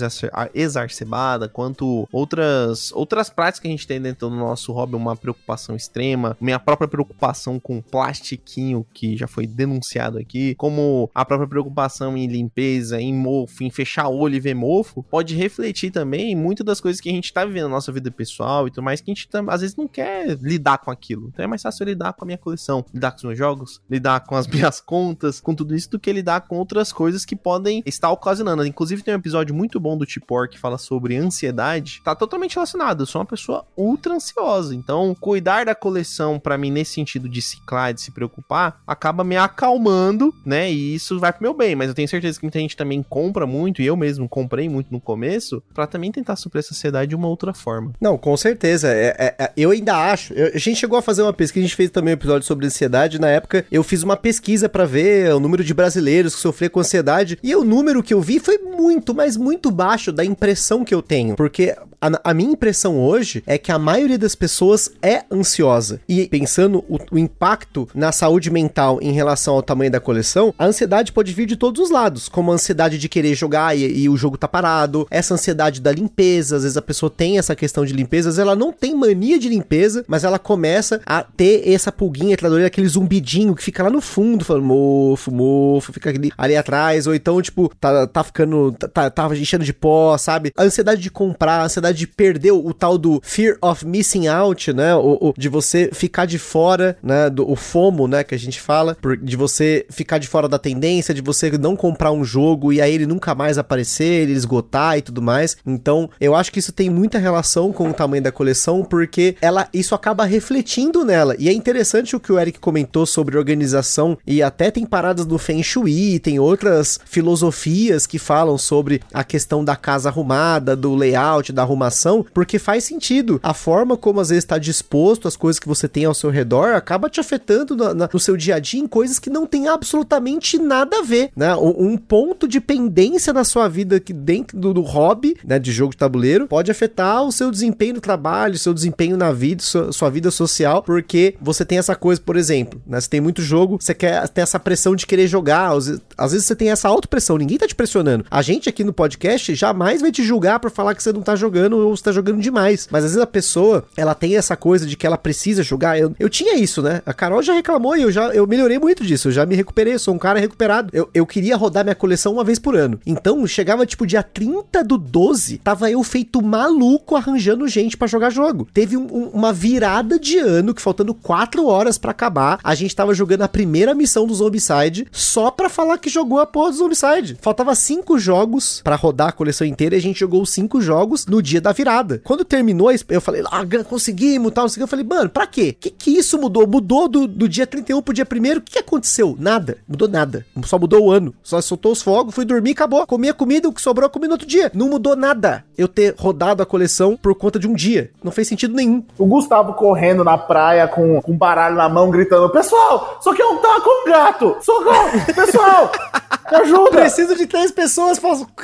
exacerbada, quanto outras, outras práticas que a gente tem dentro do nosso hobby, uma preocupação extrema, minha própria preocupação com plastiquinho, que já foi denunciado aqui, como a própria preocupação em limpeza, em mofo, em fechar olho e ver mofo, pode refletir também muitas das coisas que a gente tá vivendo na nossa vida pessoal e tudo mais, que a gente às vezes não quer lidar com aquilo. Então é mais fácil lidar com a minha coleção, lidar com os meus jogos, lidar com as minhas contas, com tudo isso, do que lidar com outras coisas que podem estar ocasionando. Inclusive tem um episódio muito bom do Tipor que fala sobre ansiedade, tá totalmente relacionado. Eu sou uma pessoa ultra ansiosa. Então, cuidar da coleção, para mim, nesse sentido de ciclar, de se preocupar, acaba me acalmando, né? E isso vai pro meu bem. Mas eu tenho certeza que muita gente também compra muito, e eu mesmo comprei muito no começo, para também tentar suprir essa ansiedade de uma outra forma. Não, com certeza. É, é, é, eu ainda acho. Eu, a gente chegou a fazer uma pesquisa, a gente fez também um episódio sobre ansiedade. Na época, eu fiz uma pesquisa para ver o número de brasileiros que sofriam com ansiedade. E o número que eu vi foi muito, mas muito baixo da impressão que eu tenho. Porque a, a, minha impressão hoje é que a maioria das pessoas é ansiosa. E pensando o, o, impacto na saúde mental em relação ao tamanho da coleção, a ansiedade pode vir de todos os lados, como a ansiedade de querer jogar e, e o jogo tá parado, essa ansiedade da limpeza, às vezes a pessoa tem essa questão de limpeza, às vezes ela não tem mania de limpeza, mas ela começa a ter essa pulguinha atrás aquele zumbidinho que fica lá no fundo, falando mofo, mofo, fica ali, ali atrás, ou então, tipo, tá, tá ficando, tá, tá enchendo de pó, sabe? A ansiedade de comprar, a ansiedade de perder o tal do fear of missing out, né? O, o de você ficar de fora, né? Do, o FOMO, né? Que a gente fala, de você ficar de fora da tendência, de você não comprar um jogo e aí ele nunca mais aparecer, ele esgotar e tudo mais. Então, eu acho que isso tem muita relação com o tamanho da coleção, porque ela isso acaba refletindo nela. E é interessante o que o Eric comentou sobre organização e até tem paradas do Feng Shui, tem outras filosofias que falam sobre a questão da casa arrumada, do layout, da arrumação porque faz sentido. A forma como às vezes está disposto as coisas que você tem ao seu redor acaba te afetando no, seu dia a dia em coisas que não tem absolutamente nada a ver, né? Um, ponto de pendência na sua vida que dentro do, do, hobby, né, de jogo de tabuleiro, pode afetar o seu desempenho no trabalho, seu desempenho na vida, sua, sua vida social, porque você tem essa coisa, por exemplo, né? Você tem muito jogo, você quer ter essa pressão de querer jogar, às vezes você tem essa autopressão, ninguém tá te pressionando. A gente aqui no podcast jamais vai te julgar por falar que você não tá jogando ou você tá jogando demais. Mas às vezes a pessoa, ela tem essa coisa de que ela precisa jogar. Eu, eu tinha isso, né? A Carol já reclamou e eu já eu melhorei muito disso. Eu já me recuperei, sou um cara recuperado. Eu, eu queria rodar minha coleção uma vez por ano. Então, chegava tipo dia 30 do 12, tava eu feito maluco arranjando gente para jogar jogo. Teve um, um, uma virada de ano que faltando 4 horas para acabar, a gente tava jogando a primeira missão do Zombicide só pra falar que jogou a porra do Zombicide. Faltava 5 jogos para rodar a coleção inteira e a gente jogou os 5 jogos no dia da virada. Quando terminou, eu falei, ah, conseguimos, tal, não sei o que. Eu falei, mano, pra quê? Que que isso mudou? Mudou do, do dia 31 pro dia 1 O que, aconteceu? Nada. Mudou nada. Só mudou o ano. Só soltou os fogos, fui dormir, acabou. Comi a comida, o que sobrou, comi no outro dia. Não mudou nada eu ter rodado a coleção por conta de um dia. Não fez sentido nenhum. O Gustavo correndo na praia com, um baralho na mão, gritando: Pessoal, só que eu tá com um gato! Socorro! Pessoal! Me ajuda! Preciso de três pessoas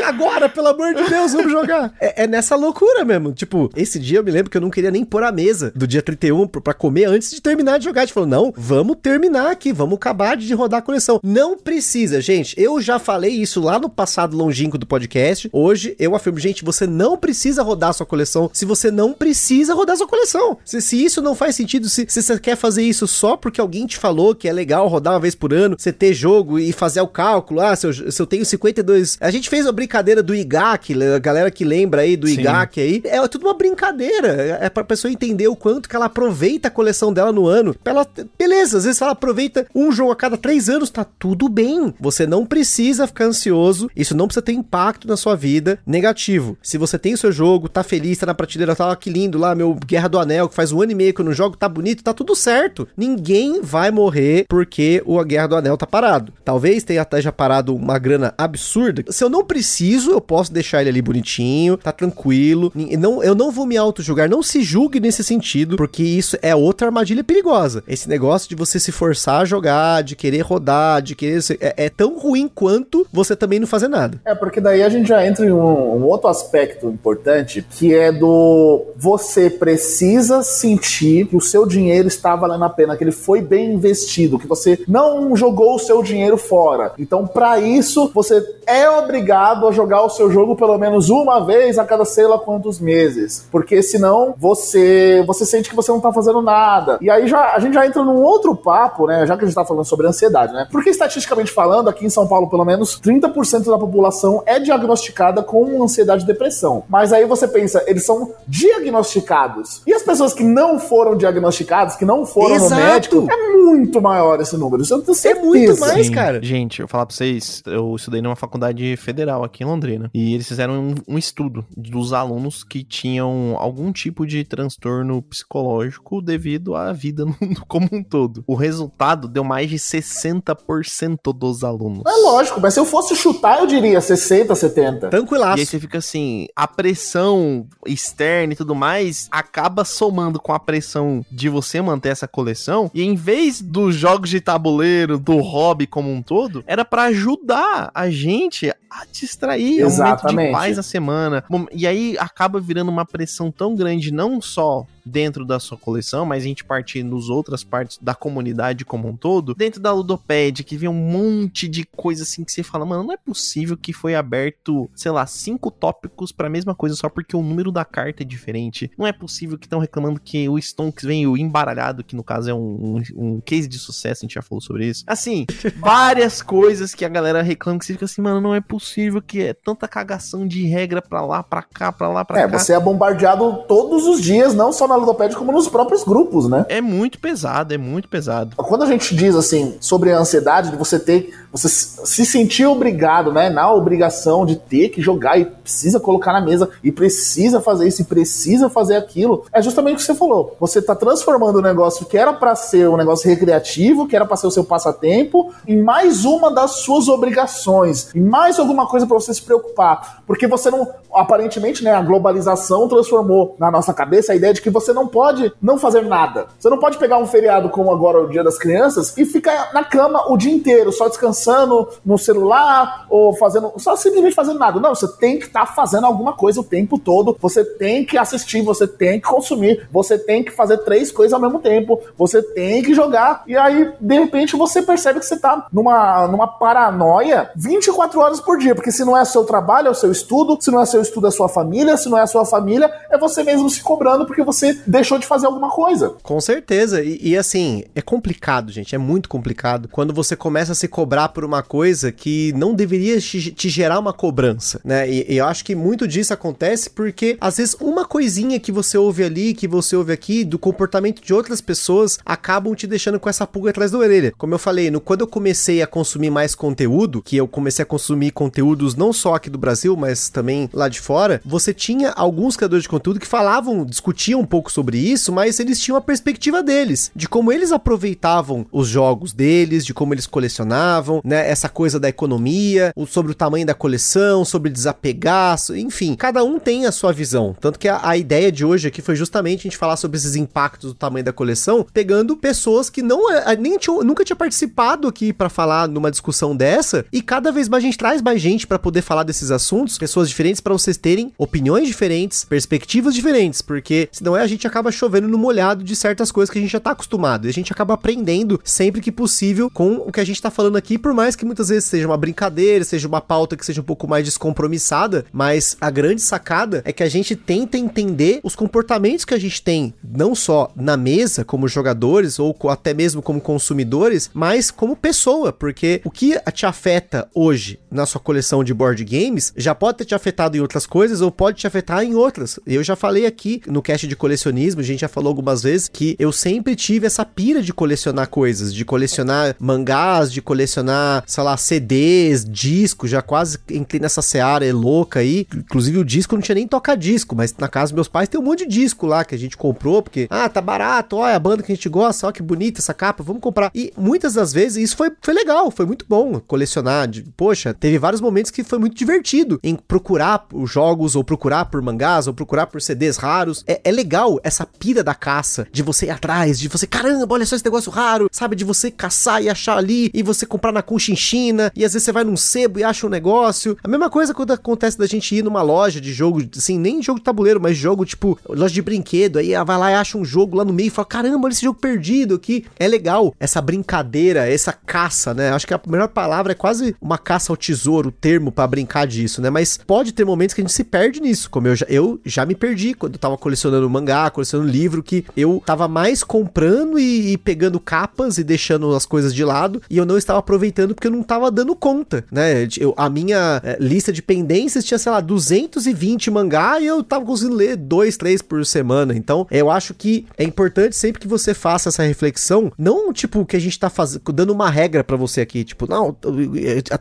agora, pelo amor de Deus, vamos jogar. É, é, nessa loucura mesmo. Tipo, esse dia eu me lembro que eu não queria nem pôr a mesa do dia 31 pra comer antes de terminar de jogar. A gente falou, não, vamos terminar aqui, vamos acabar de rodar a coleção. Não precisa, gente. Eu já falei isso lá no passado longínquo do podcast. Hoje eu afirmo, gente, você não precisa rodar sua coleção se você não precisa rodar sua coleção. Se, se isso não faz sentido, se, se você quer fazer isso só porque alguém te falou que é legal rodar uma vez por ano, você ter jogo e fazer o cálculo, ah, se eu, se eu tenho 52. A gente fez a brincadeira do IGAC, a galera que lembra aí do Sim. IGAC aí. É tudo uma brincadeira. É pra pessoa entender o quanto que ela aproveita a coleção dela no ano. Ela, beleza, às vezes ela aproveita um jogo a cada três anos, tá tudo bem. Você não precisa ficar ansioso. Isso não precisa ter impacto na sua vida negativo. Se você tem o seu jogo, tá feliz, tá na prateleira, tá que lindo lá, meu Guerra do Anel, que faz um ano e meio que eu não jogo, tá bonito, tá tudo certo. Ninguém vai morrer porque o Guerra do Anel tá parado. Talvez tenha até já parado uma grana absurda. Se eu não preciso, eu posso deixar ele ali bonitinho, tá tranquilo. Não, eu não vou me auto-julgar. Não se julgue nesse sentido, porque isso é outra armadilha perigosa. Esse negócio de você se forçar a jogar, de querer rodar, de querer. É, é tão ruim quanto você também não fazer nada. É, porque daí a gente já entra em um, um outro aspecto importante, que é do você precisa sentir que o seu dinheiro está valendo a pena, que ele foi bem investido, que você não jogou o seu dinheiro fora. Então, para isso, você é obrigado a jogar o seu jogo pelo menos uma vez a cada sei lá quantos meses, porque senão você você sente que você não tá fazendo nada. E aí já a gente já entra num outro papo, né, já que a gente tá falando sobre ansiedade, né? Porque estatisticamente falando, aqui em São Paulo, pelo menos 30% da população é diagnosticada com ansiedade e depressão. Mas aí você pensa, eles são diagnosticados. E as pessoas que não foram diagnosticadas, que não foram Exato. no médico, é muito maior esse número. Isso eu tenho certeza. É muito mais, Sim. cara. Gente, eu vou falar pra vocês, eu estudei numa faculdade federal aqui em Londrina. E eles fizeram um, um estudo dos alunos que tinham algum tipo de transtorno psicológico devido à vida no mundo como um todo. O resultado deu mais de 60% dos alunos. É lógico, mas se eu fosse chutar, eu diria 60, 70. Tranquilaço. E aí você fica assim, a pressão externa e tudo mais acaba somando com a pressão de você manter essa coleção. E em vez dos jogos de tabuleiro, do hobby como um todo, era para ajudar a gente a distrair. Exatamente. É um momento de paz a semana. E aí acaba virando uma pressão tão grande, não só dentro da sua coleção, mas a gente parte nos outras partes da comunidade como um todo, dentro da Ludopad, que vem um monte de coisa assim que você fala, mano, não é possível que foi aberto, sei lá, cinco tópicos para a mesma coisa só porque o número da carta é diferente. Não é possível que estão reclamando que o Stonks veio embaralhado, que no caso é um, um, um, case de sucesso, a gente já falou sobre isso. Assim, várias coisas que a galera reclama que você fica assim, mano, não é possível que é tanta cagação de regra pra lá, pra cá, pra lá, pra é, cá. É, você é bombardeado todos os dias, não só na Ludopad como nos próprios grupos, né? É muito pesado, é muito pesado. Quando a gente diz assim sobre a ansiedade de você ter, você se sentir obrigado, né, na obrigação de ter que jogar e precisa colocar na mesa e precisa fazer isso e precisa fazer aquilo, é justamente o que você falou. Você tá transformando o negócio que era para ser um negócio recreativo, que era para ser o seu passatempo, em mais uma das suas obrigações, em mais alguma coisa para você se preocupar, porque você não, aparentemente, né, a globalização transformou na nossa cabeça a ideia de que você não pode não fazer nada. Você não pode pegar um feriado como agora o Dia das Crianças e ficar na cama o dia inteiro, só descansando no celular ou fazendo, só simplesmente fazendo nada. Não, você tem que estar tá fazendo alguma coisa o tempo todo. Você tem que assistir, você tem que consumir, você tem que fazer três coisas ao mesmo tempo, você tem que jogar. E aí, de repente, você percebe que você tá numa, numa paranoia 24 horas por dia, porque se não é seu trabalho, é o seu estudo, se não é seu estudo, é sua família, se não é a sua família, é você mesmo se cobrando porque você deixou de fazer alguma coisa. Com certeza. E, e, assim, é complicado, gente. É muito complicado quando você começa a se cobrar por uma coisa que não deveria te, gerar uma cobrança, né? E, e, eu acho que muito disso acontece porque, às vezes, uma coisinha que você ouve ali, que você ouve aqui, do comportamento de outras pessoas, acabam te deixando com essa pulga atrás da orelha. Como eu falei, no, quando eu comecei a consumir mais conteúdo, que eu comecei a consumir conteúdos não só aqui do Brasil, mas também lá de fora, você tinha alguns criadores de conteúdo que falavam, discutiam um pouco sobre isso, mas eles tinham a perspectiva deles, de como eles aproveitavam os jogos deles, de como eles colecionavam, né? Essa coisa da economia, sobre o tamanho da coleção, sobre desapegar, enfim, cada um tem a sua visão. Tanto que a, a ideia de hoje aqui foi justamente a gente falar sobre esses impactos do tamanho da coleção, pegando pessoas que não é, nem nunca tinha participado aqui para falar numa discussão dessa, e cada vez mais a gente traz mais gente para poder falar desses assuntos, pessoas diferentes para vocês terem opiniões diferentes, perspectivas diferentes, porque senão é a gente acaba chovendo no molhado de certas coisas que a gente já tá acostumado. E a gente acaba aprendendo sempre que possível com o que a gente tá falando aqui, por mais que muitas vezes seja uma brincadeira, seja uma pauta que seja um pouco mais descompromissada, mas a grande sacada é que a gente tenta entender os comportamentos que a gente tem, não só na mesa como jogadores ou até mesmo como consumidores, mas como pessoa, porque o que te afeta hoje na sua coleção de board games já pode ter te afetado em outras coisas ou pode te afetar em outras. Eu já falei aqui no cast de colecionismo, a gente já falou algumas vezes que eu sempre tive essa pira de colecionar coisas, de colecionar mangás, de colecionar, sei lá, CDs, discos, já quase entrei nessa seara é louca aí. Inclusive o disco não tinha nem toca-disco, mas na casa dos meus pais tem um monte de disco lá que a gente comprou, porque, ah, tá barato, olha a banda que a gente gosta, olha que bonita essa capa, vamos comprar. E muitas das vezes isso foi, foi legal, foi muito bom colecionar. De, poxa, teve vários momentos que foi muito divertido em procurar os jogos, ou procurar por mangás, ou procurar por CDs raros. É, é legal essa pira da caça, de você ir atrás, de você, caramba, olha só esse negócio raro, sabe? De você caçar e achar ali, e você comprar na Conchinchina, e às vezes você vai num sebo e acha um negócio. A mesma coisa quando acontece da gente ir numa loja de jogo, assim, nem jogo de tabuleiro, mas jogo tipo, loja de brinquedo, aí vai lá e acha um jogo lá no meio e fala, caramba, olha esse jogo perdido aqui. É legal essa brincadeira, essa caça, né? Acho que a melhor palavra é quase uma caça ao tesouro, o termo para brincar disso, né? Mas pode ter momentos que a gente se perde nisso, como eu já, eu já me perdi quando eu tava colecionando mangá, colecionando livro, que eu tava mais comprando e, e, pegando capas e deixando as coisas de lado, e eu não estava aproveitando porque eu não estava dando conta, né? Eu, a minha é, lista de pendências tinha, sei lá, 220 mangá e eu tava conseguindo ler dois, três por semana. Então, eu acho que é importante sempre que você faça essa reflexão, não tipo que a gente tá dando uma regra para você aqui, tipo, não,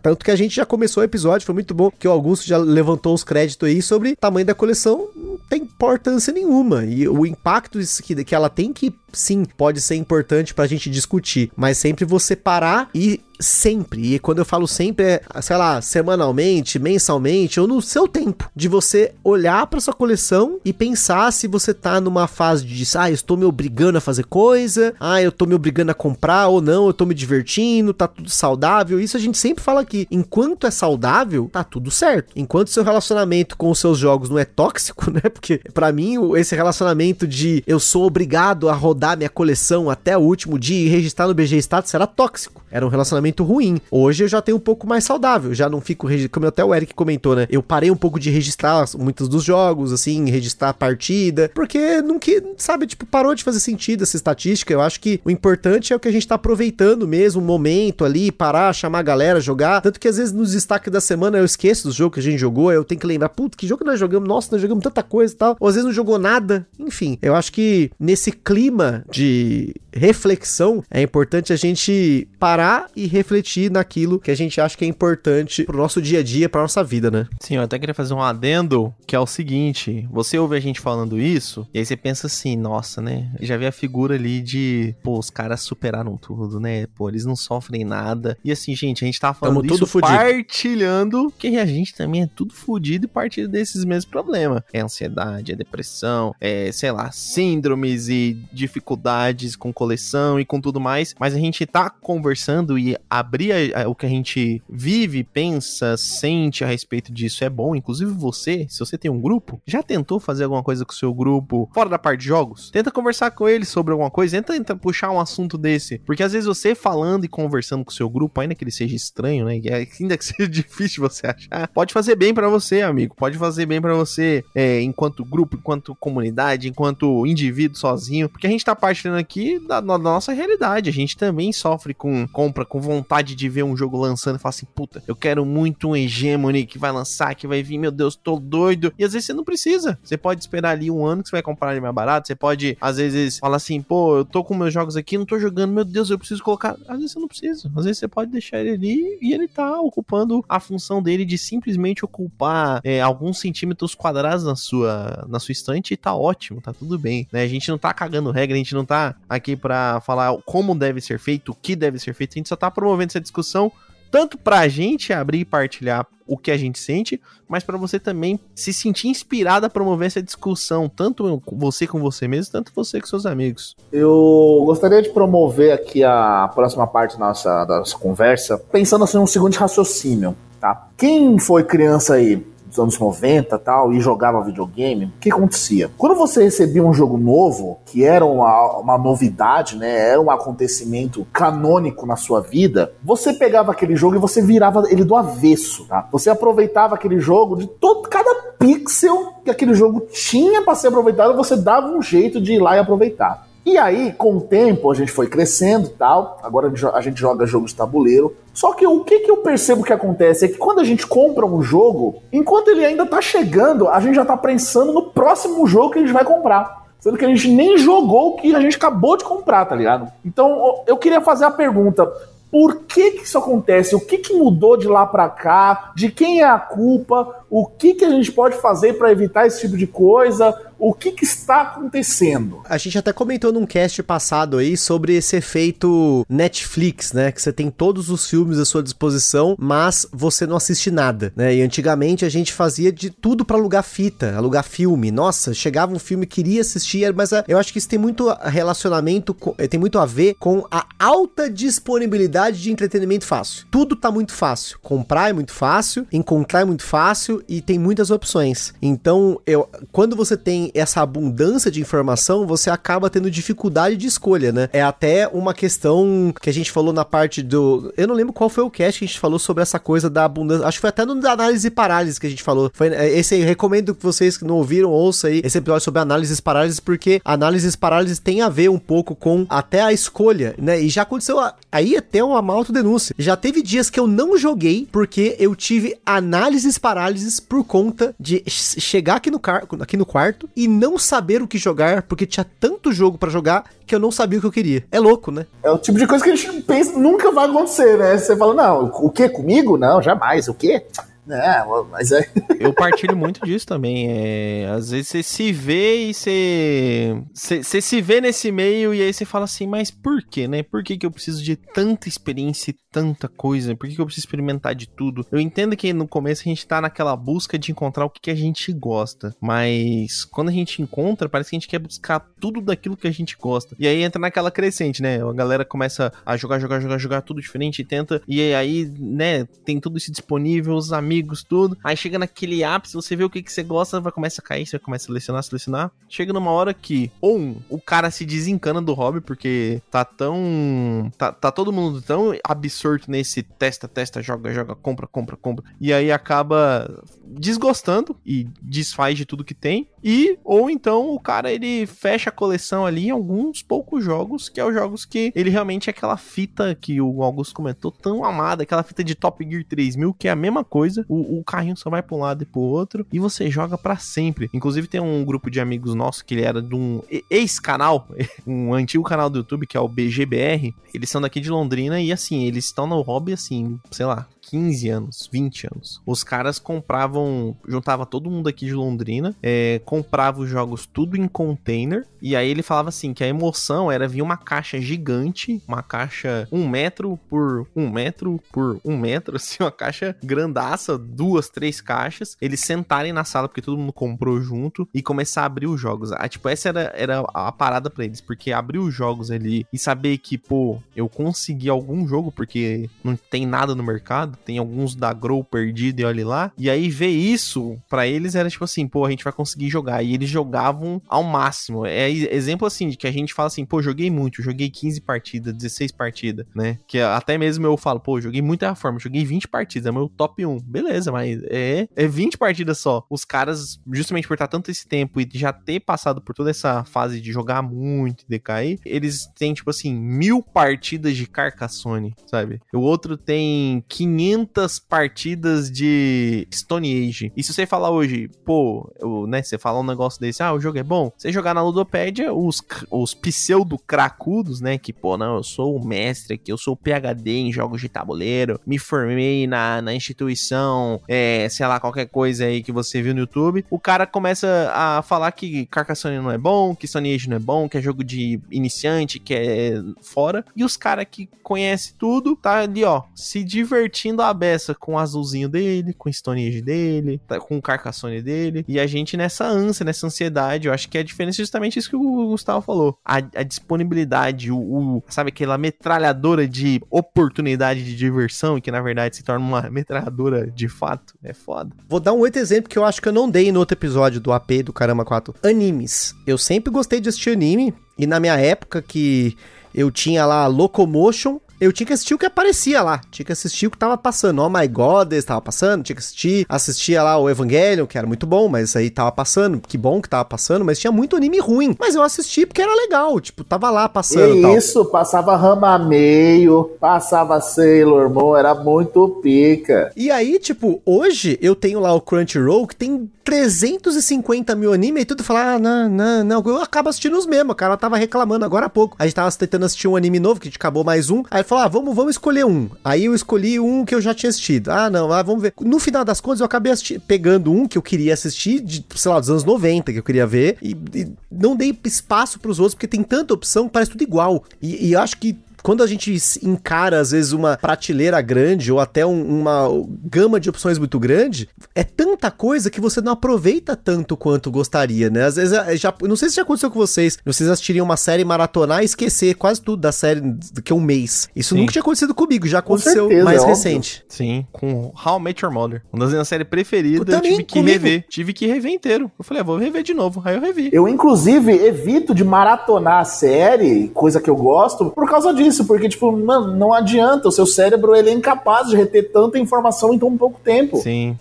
tanto que a gente já começou o episódio, foi muito bom que o Augusto já levantou os créditos aí sobre tamanho da coleção, não tem importância nenhuma. E o impacto que ela tem que sim, pode ser importante pra gente discutir, mas sempre você parar e sempre, e quando eu falo sempre é, sei lá, semanalmente, mensalmente, ou no seu tempo, de você olhar para sua coleção e pensar se você tá numa fase de, ah, eu estou me obrigando a fazer coisa, ah, eu tô me obrigando a comprar ou não, eu tô me divertindo, tá tudo saudável. Isso a gente sempre fala aqui. Enquanto é saudável, tá tudo certo. Enquanto seu relacionamento com os seus jogos não é tóxico, né? Porque para mim esse relacionamento de eu sou obrigado a rodar rodar minha coleção até o último dia e registrar no BG Status era tóxico. Era um relacionamento ruim. Hoje eu já tenho um pouco mais saudável. Já não fico. Como até o Eric comentou, né? Eu parei um pouco de registrar muitos dos jogos, assim, registrar a partida. Porque que, sabe, tipo, parou de fazer sentido essa estatística. Eu acho que o importante é o que a gente tá aproveitando mesmo, o momento ali, parar, chamar a galera, jogar. Tanto que às vezes nos destaques da semana eu esqueço dos jogos que a gente jogou. Eu tenho que lembrar, puta, que jogo nós jogamos? Nossa, nós jogamos tanta coisa e tal. Ou às vezes não jogou nada. Enfim, eu acho que nesse clima de reflexão, é importante a gente parar e refletir naquilo que a gente acha que é importante pro nosso dia a dia, pra nossa vida, né? Sim, eu até queria fazer um adendo, que é o seguinte, você ouve a gente falando isso, e aí você pensa assim, nossa, né? Já vi a figura ali de, pô, os caras superaram tudo, né? Pô, eles não sofrem nada. E assim, gente, a gente tá falando Tamo isso partilhando que a gente também é tudo fudido e partilha desses mesmos problemas. É ansiedade, é depressão, é, sei lá, síndromes e dificuldades com coleção e com tudo mais, mas a gente tá conversando e abrir a, a, o que a gente vive, pensa, sente a respeito disso é bom. Inclusive você, se você tem um grupo, já tentou fazer alguma coisa com o seu grupo fora da parte de jogos? Tenta conversar com eles sobre alguma coisa, tenta, tenta puxar um assunto desse, porque às vezes você falando e conversando com o seu grupo, ainda que ele seja estranho, né, ainda que seja difícil você achar, pode fazer bem para você, amigo, pode fazer bem para você é, enquanto grupo, enquanto comunidade, enquanto indivíduo sozinho, porque a gente tá partilhando aqui da, da, nossa realidade. A gente também sofre com compra, com vontade de ver um jogo lançando e falar assim, puta, eu quero muito um Hegemony que vai lançar, que vai vir, meu Deus, tô doido. E às vezes você não precisa. Você pode esperar ali um ano que você vai comprar ele mais barato. Você pode, às vezes, falar assim, pô, eu tô com meus jogos aqui, não tô jogando, meu Deus, eu preciso colocar. Às vezes você não precisa. Às vezes você pode deixar ele ali e ele tá ocupando a função dele de simplesmente ocupar é, alguns centímetros quadrados na sua, na sua estante e tá ótimo, tá tudo bem. Né? A gente não tá cagando regra, a gente não tá aqui para falar como deve ser feito, o que deve ser feito, a gente só tá promovendo essa discussão tanto pra gente abrir e partilhar o que a gente sente, mas para você também se sentir inspirado a promover essa discussão, tanto você com você mesmo, tanto você com seus amigos. Eu gostaria de promover aqui a próxima parte da nossa, da nossa conversa, pensando assim num segundo raciocínio, tá? Quem foi criança aí anos 90 tal, e jogava videogame, o que acontecia? Quando você recebia um jogo novo, que era uma, uma novidade, né? Era um acontecimento canônico na sua vida, você pegava aquele jogo e você virava ele do avesso, tá? Você aproveitava aquele jogo de todo cada pixel que aquele jogo tinha para ser aproveitado, você dava um jeito de ir lá e aproveitar. E aí, com o tempo, a gente foi crescendo tal. Agora a gente joga jogos de tabuleiro. Só que o que, que eu percebo que acontece é que quando a gente compra um jogo, enquanto ele ainda tá chegando, a gente já tá pensando no próximo jogo que a gente vai comprar. Sendo que a gente nem jogou o que a gente acabou de comprar, tá ligado? Então eu queria fazer a pergunta: por que, que isso acontece? O que, que mudou de lá para cá? De quem é a culpa? O que, que a gente pode fazer para evitar esse tipo de coisa? O que, que, está acontecendo? A gente até comentou num cast passado aí sobre esse efeito Netflix, né? Que você tem todos os filmes à sua disposição, mas você não assiste nada, né? E antigamente a gente fazia de tudo para alugar fita, alugar filme. Nossa, chegava um filme, queria assistir, mas ah, eu acho que isso tem muito relacionamento, eh, tem muito a ver com a alta disponibilidade de entretenimento fácil. Tudo tá muito fácil. Comprar é muito fácil, encontrar é muito fácil e tem muitas opções. Então, eu, quando você tem essa abundância de informação, você acaba tendo dificuldade de escolha, né? É até uma questão que a gente falou na parte do. Eu não lembro qual foi o cast que a gente falou sobre essa coisa da abundância. Acho que foi até no da análise e parálise que a gente falou. Foi é, esse aí, recomendo que vocês que não ouviram, ouça aí esse episódio sobre análises parálises, porque análises parálises tem a ver um pouco com até a escolha, né? E já aconteceu aí até uma autodenúncia. Já teve dias que eu não joguei porque eu tive análises parálises por conta de chegar aqui no, car aqui no quarto e não saber o que jogar, porque tinha tanto jogo para jogar que eu não sabia o que eu queria. É louco, né? É o tipo de coisa que a gente pensa nunca vai acontecer, né? Você fala, não, o que comigo? Não, jamais. O quê? É, mas é. Eu partilho muito disso também. É, às vezes você se vê e você, você. Se vê nesse meio e aí você fala assim, mas por quê, né? Por que, que eu preciso de tanta experiência e tanta coisa? Por que, que eu preciso experimentar de tudo? Eu entendo que no começo a gente tá naquela busca de encontrar o que, que a gente gosta. Mas quando a gente encontra, parece que a gente quer buscar tudo daquilo que a gente gosta. E aí entra naquela crescente, né? A galera começa a jogar, jogar, jogar, jogar tudo diferente e tenta. E aí, né, tem tudo isso disponível, os amigos amigos, tudo. Aí chega naquele ápice, você vê o que, que você gosta, vai começar a cair, você começa a selecionar, selecionar. Chega numa hora que, ou um, o cara se desencana do hobby, porque tá tão. Tá, tá todo mundo tão absorto nesse testa, testa, joga, joga, compra, compra, compra. E aí acaba desgostando e desfaz de tudo que tem. E, ou então o cara ele fecha a coleção ali em alguns poucos jogos, que é os jogos que ele realmente é aquela fita que o Augusto comentou, tão amada, aquela fita de Top Gear 3000, que é a mesma coisa, o, o carrinho só vai pra um lado e pro outro, e você joga para sempre. Inclusive tem um grupo de amigos nossos que ele era de um ex-canal, um antigo canal do YouTube, que é o BGBR, eles são daqui de Londrina, e assim, eles estão no hobby assim, sei lá, 15 anos, 20 anos. Os caras compravam, juntava todo mundo aqui de Londrina, é, comprava os jogos tudo em container, e aí ele falava assim, que a emoção era vir uma caixa gigante, uma caixa um metro por um metro por um metro, assim, uma caixa grandaça, duas, três caixas, eles sentarem na sala, porque todo mundo comprou junto, e começar a abrir os jogos. Ah, tipo, essa era, era a parada pra eles, porque abrir os jogos ali e saber que, pô, eu consegui algum jogo, porque não tem nada no mercado, tem alguns da Grow perdido e olha lá. E aí ver isso, para eles era tipo assim, pô, a gente vai conseguir jogar. E eles jogavam ao máximo. É exemplo assim, de que a gente fala assim, pô, joguei muito, joguei 15 partidas, 16 partidas, né? Que até mesmo eu falo, pô, joguei muita forma, joguei 20 partidas, é meu top 1. Beleza, mas é, é 20 partidas só. Os caras, justamente por estar tanto esse tempo e já ter passado por toda essa fase de jogar muito e decair, eles têm, tipo assim, mil partidas de Carcassonne, sabe? O outro tem 500 500 partidas de Stone Age. E se você falar hoje, pô, eu, né, você falar um negócio desse, ah, o jogo é bom, você jogar na Ludopédia, os, os pseudo-cracudos, né, que, pô, não, eu sou o mestre aqui, eu sou o PHD em jogos de tabuleiro, me formei na, na instituição, é, sei lá, qualquer coisa aí que você viu no YouTube, o cara começa a falar que Carcassonne não é bom, que Stone Age não é bom, que é jogo de iniciante, que é fora, e os caras que conhecem tudo, tá ali, ó, se divertindo a beça com o azulzinho dele, com o Stone Age dele, tá, com o Carcassonne dele. E a gente nessa ânsia, nessa ansiedade, eu acho que é a diferença é justamente isso que o Gustavo falou. A, a disponibilidade, o, o, sabe, aquela metralhadora de oportunidade de diversão, que na verdade se torna uma metralhadora de fato. É foda. Vou dar um outro exemplo que eu acho que eu não dei no outro episódio do AP do Caramba 4. Animes. Eu sempre gostei de assistir anime. E na minha época que eu tinha lá Locomotion, eu tinha que assistir o que aparecia lá. Tinha que assistir o que tava passando. Oh My God, tava passando. Tinha que assistir. Assistia lá o Evangelion, que era muito bom, mas aí tava passando. Que bom que tava passando, mas tinha muito anime ruim. Mas eu assisti porque era legal. Tipo, tava lá passando. E isso, passava Rama Meio, passava Sailor Moon, era muito pica. E aí, tipo, hoje eu tenho lá o Crunchyroll que tem 350 mil anime e tudo fala, ah, não, não, não. Eu acabo assistindo os mesmos. Cara tava reclamando agora há pouco. A gente tava tentando assistir um anime novo, que a gente acabou mais um. Aí falou: ah, vamos, vamos escolher um. Aí eu escolhi um que eu já tinha assistido. Ah, não, ah, vamos ver. No final das contas, eu acabei pegando um que eu queria assistir, de, sei lá, dos anos 90, que eu queria ver, e, e não dei espaço pros outros, porque tem tanta opção parece tudo igual. E, e acho que quando a gente encara, às vezes, uma prateleira grande ou até um, uma gama de opções muito grande, é tanta coisa que você não aproveita tanto quanto gostaria, né? Às vezes, é, já, não sei se já aconteceu com vocês, vocês assistiriam uma série maratonar e esquecer quase tudo da série do que um mês. Isso Sim. nunca tinha acontecido comigo, já aconteceu certeza, mais é recente. Sim, com How I Met Your Mother. Uma das minhas séries preferidas, eu, eu tive que comigo. rever. Tive que rever inteiro. Eu falei, ah, vou rever de novo. Aí eu revi. Eu, inclusive, evito de maratonar a série, coisa que eu gosto, por causa disso isso, porque, tipo, mano, não adianta, o seu cérebro ele é incapaz de reter tanta informação em tão pouco tempo. Sim.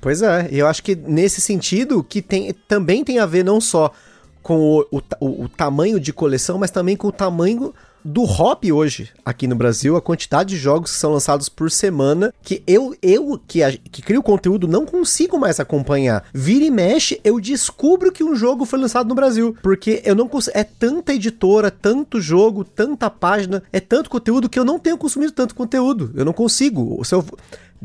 Pois é, e eu acho que nesse sentido que tem, também tem a ver não só com o, o, o, o tamanho de coleção, mas também com o tamanho do hobby hoje aqui no Brasil, a quantidade de jogos que são lançados por semana, que eu, eu que, que crio conteúdo, não consigo mais acompanhar. Vira e mexe, eu descubro que um jogo foi lançado no Brasil, porque eu não consigo. É tanta editora, tanto jogo, tanta página, é tanto conteúdo que eu não tenho consumido tanto conteúdo. Eu não consigo. Se eu,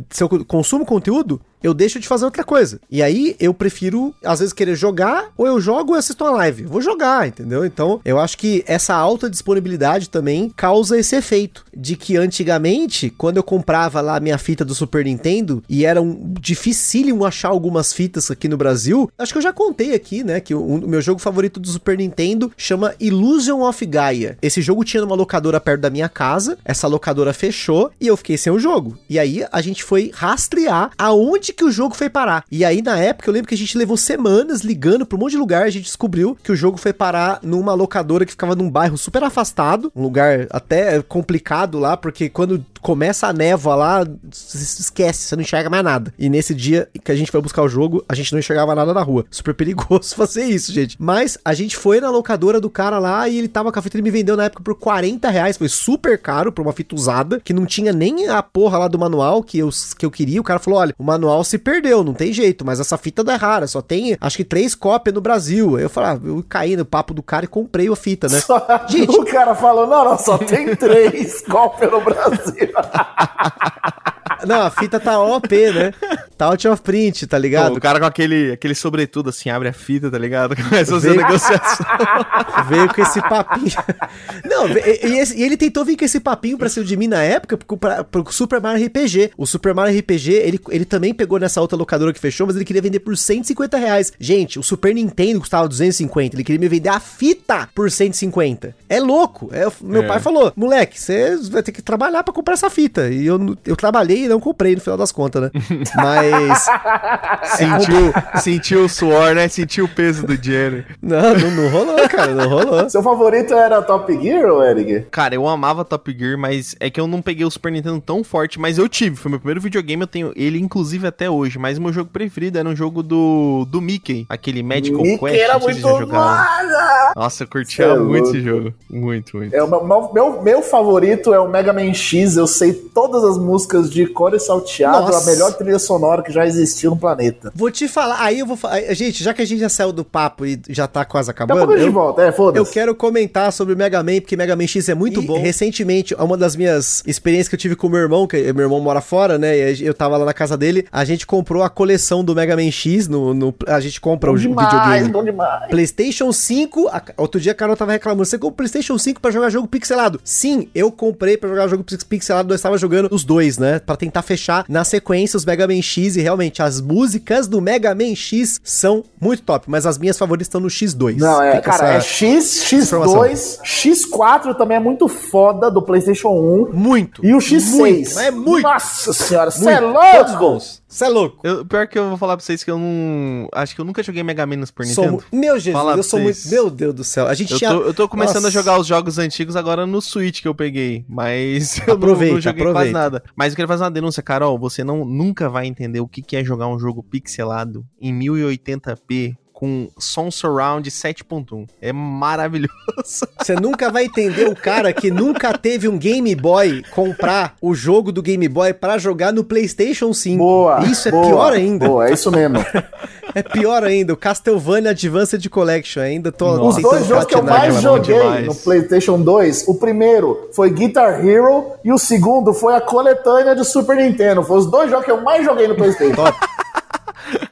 se eu consumo conteúdo, eu deixo de fazer outra coisa. E aí eu prefiro, às vezes, querer jogar, ou eu jogo ou assisto uma live. vou jogar, entendeu? Então, eu acho que essa alta disponibilidade também causa esse efeito. De que antigamente, quando eu comprava lá minha fita do Super Nintendo, e era um dificílimo achar algumas fitas aqui no Brasil, acho que eu já contei aqui, né? Que o, o meu jogo favorito do Super Nintendo chama Illusion of Gaia. Esse jogo tinha numa locadora perto da minha casa, essa locadora fechou e eu fiquei sem o jogo. E aí a gente foi rastrear aonde onde que o jogo foi parar. E aí, na época, eu lembro que a gente levou semanas ligando pra um monte de lugar, a gente descobriu que o jogo foi parar numa locadora que ficava num bairro super afastado, um lugar até complicado lá, porque quando começa a névoa lá, você esquece, você não enxerga mais nada. E nesse dia que a gente foi buscar o jogo, a gente não enxergava nada na rua. Super perigoso fazer isso, gente. Mas a gente foi na locadora do cara lá e ele tava com a fita, ele me vendeu na época por 40 reais. Foi super caro pra uma fita usada, que não tinha nem a porra lá do manual que eu, que eu queria. O cara falou: olha, o manual se perdeu, não tem jeito, mas essa fita não é rara, só tem acho que três cópias no Brasil. Aí eu falei, ah, eu caí no papo do cara e comprei a fita, né? Só... Gente, o cara falou: não, não, só tem três cópias no Brasil. Não, a fita tá OP, né? Tá out of print, tá ligado? Pô, o cara com aquele, aquele sobretudo assim, abre a fita, tá ligado? Começa a fazer Veio... negociação. Veio com esse papinho. Não, e, e, ele tentou vir com esse papinho pra cima de mim na época pro, pra, pro Super Mario RPG. O Super Mario RPG, ele, ele também pegou nessa outra locadora que fechou, mas ele queria vender por 150 reais. Gente, o Super Nintendo custava 250, ele queria me vender a fita por 150. É louco. É, meu é. pai falou, moleque, você vai ter que trabalhar pra comprar essa fita. E eu, eu trabalhei e não comprei no final das contas, né? Mas. sentiu, sentiu o suor, né? Sentiu o peso do dinheiro. Não, não, não rolou, cara, não rolou. Seu favorito era Top Gear ou Eric? Cara, eu amava Top Gear, mas é que eu não peguei o Super Nintendo tão forte, mas eu tive. Foi meu primeiro videogame, eu tenho ele, inclusive, até hoje. Mas meu jogo preferido era um jogo do, do Mickey, aquele Magical Mickey Quest. Era muito massa! Nossa, eu curtia é muito esse jogo. Muito, muito. É, o meu, meu, meu favorito é o Mega Man X. Eu sei todas as músicas de cor e salteado, Nossa. a melhor trilha sonora que já existiu no planeta. Vou te falar, aí eu vou falar. Gente, já que a gente já saiu do papo e já tá quase acabando. Eu, de volta, é, eu quero comentar sobre o Mega Man, porque Mega Man X é muito e, bom. Recentemente, uma das minhas experiências que eu tive com meu irmão, que meu irmão mora fora, né? E eu tava lá na casa dele, a gente comprou a coleção do Mega Man X no. no a gente compra bom o demais, videogame. Bom demais. PlayStation 5. A, outro dia a Carol tava reclamando: você comprou o PlayStation 5 pra jogar jogo pixelado? Sim, eu comprei pra jogar jogo pixelado, nós estava jogando os dois, né? Pra tentar fechar na sequência os Mega Man X e realmente as músicas do Mega Man X são muito top, mas as minhas favoritas estão no X2. Não, é, cara, é X, X2, X4 também é muito foda do PlayStation 1. Muito. E o X6. Muito, é muito. Nossa senhora, você é louco. Todos bons. Você é louco. Eu, pior que eu vou falar pra vocês que eu não. Acho que eu nunca joguei Mega Man no Super sou, Nintendo. Meu Jesus, Falar eu sou muito. Meu Deus do céu. A gente eu tinha. Tô, eu tô começando Nossa. a jogar os jogos antigos agora no Switch que eu peguei. Mas eu aproveita, não, não joguei aproveita. quase nada. Mas eu quero fazer uma denúncia, Carol. Você não, nunca vai entender o que, que é jogar um jogo pixelado em 1080p com som surround 7.1. É maravilhoso. Você nunca vai entender o cara que nunca teve um Game Boy comprar o jogo do Game Boy para jogar no PlayStation 5. Boa. Isso é boa, pior ainda. Boa, é isso mesmo. é pior ainda. O Castlevania Advanced Collection ainda tô Os dois jogos que eu mais joguei no PlayStation 2, o primeiro foi Guitar Hero e o segundo foi a coletânea do Super Nintendo. Foi os dois jogos que eu mais joguei no PlayStation. Top.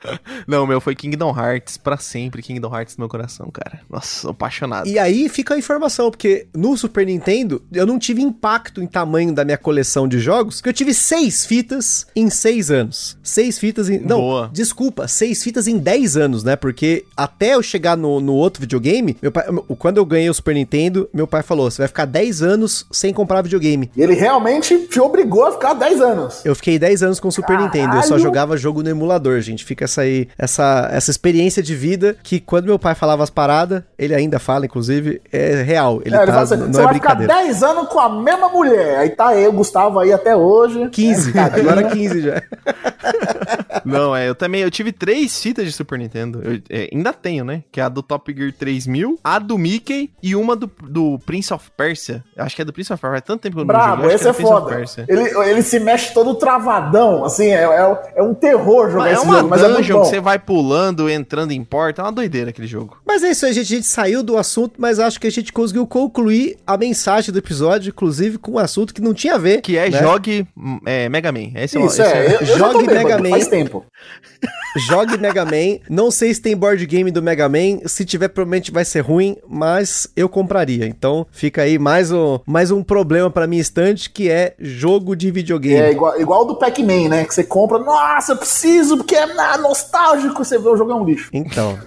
Não, meu, foi Kingdom Hearts, para sempre Kingdom Hearts no meu coração, cara. Nossa, apaixonado. E aí fica a informação, porque no Super Nintendo eu não tive impacto em tamanho da minha coleção de jogos, porque eu tive seis fitas em seis anos. Seis fitas em. Não, Boa. desculpa, seis fitas em dez anos, né? Porque até eu chegar no, no outro videogame, meu pai, quando eu ganhei o Super Nintendo, meu pai falou: você vai ficar dez anos sem comprar videogame. E ele realmente te obrigou a ficar dez anos. Eu fiquei dez anos com o Super Caralho. Nintendo. Eu só jogava jogo no emulador, gente. Fica essa aí, essa, essa experiência de vida que quando meu pai falava as paradas, ele ainda fala, inclusive, é real. Ele, é, ele tá, assim, não você é vai ficar 10 anos com a mesma mulher. Aí tá eu, Gustavo, aí até hoje. 15, é, agora 15 já. Não, é, eu também, eu tive três fitas de Super Nintendo. Eu, é, ainda tenho, né? Que é a do Top Gear 3000, a do Mickey e uma do, do Prince of Persia. Acho que é do Prince of Persia, faz tanto tempo que eu não Bravo, joguei. esse é, é foda. Ele, ele se mexe todo travadão, assim, é, é, é um terror jogar mas esse é jogo, mas é bom. que você vai pulando, entrando em porta, é uma doideira aquele jogo. Mas é isso aí, gente, a gente saiu do assunto, mas acho que a gente conseguiu concluir a mensagem do episódio, inclusive com um assunto que não tinha a ver. Que é né? jogue é, Mega Man. Esse é isso, é, é. Eu, jogue Mega Man. Faz tempo. Jogue Mega Man. Não sei se tem board game do Mega Man. Se tiver, provavelmente vai ser ruim, mas eu compraria. Então fica aí mais um, mais um problema para minha estante, que é jogo de videogame. É igual, igual do Pac-Man, né? Que você compra, nossa, eu preciso, porque é nostálgico. Você vê o jogo é um lixo. Então.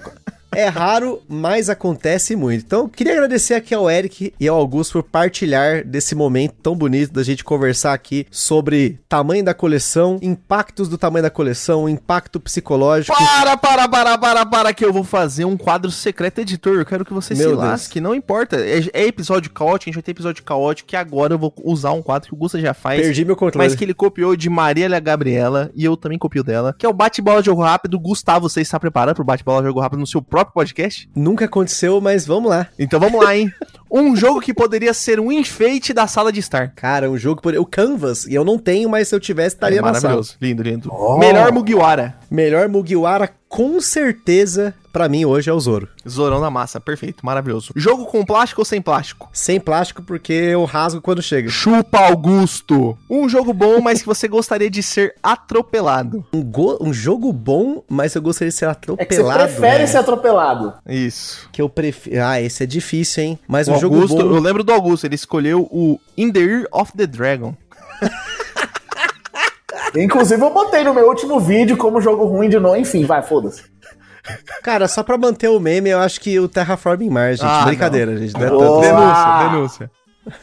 É raro, mas acontece muito. Então, queria agradecer aqui ao Eric e ao Augusto por partilhar desse momento tão bonito da gente conversar aqui sobre tamanho da coleção, impactos do tamanho da coleção, impacto psicológico. Para, para, para, para, para, que eu vou fazer um quadro secreto editor. Eu quero que você Meu se lasque, não importa. É, é, episódio caótico, a gente vai ter episódio caótico, que agora eu vou usar um quadro que o Gusta já faz. Perdi meu controle. Mas que ele copiou de Marília Gabriela, e eu também copio dela, que é o bate-bola de jogo rápido. Gustavo, você está preparado pro bate-bola de jogo rápido no seu próprio próprio podcast? Nunca aconteceu, mas vamos lá. Então vamos lá, hein? um jogo que poderia ser um enfeite da sala de estar. Cara, um jogo que poderia... O Canvas, e eu não tenho, mas se eu tivesse, estaria é na sala. Maravilhoso, lindo, lindo. Oh. Melhor Mugiwara. Melhor Mugiwara, com certeza, para mim hoje é o Zoro. Zorão na massa, perfeito, maravilhoso. Jogo com plástico ou sem plástico? Sem plástico, porque eu rasgo quando chega. Chupa Augusto! Um jogo bom, mas que você gostaria de ser atropelado. Um, um jogo bom, mas eu gostaria de ser atropelado. É que você prefere né? ser atropelado. Isso. Que eu prefiro. Ah, esse é difícil, hein? Mas o um jogo bom. Eu lembro do Augusto, ele escolheu o In the Ear of the Dragon. Inclusive, eu botei no meu último vídeo como jogo ruim de novo. Enfim, vai, foda-se. Cara, só pra manter o meme, eu acho que o Terraforming Mars, gente. Ah, Brincadeira, não. gente. Não é tanto. Denúncia, denúncia.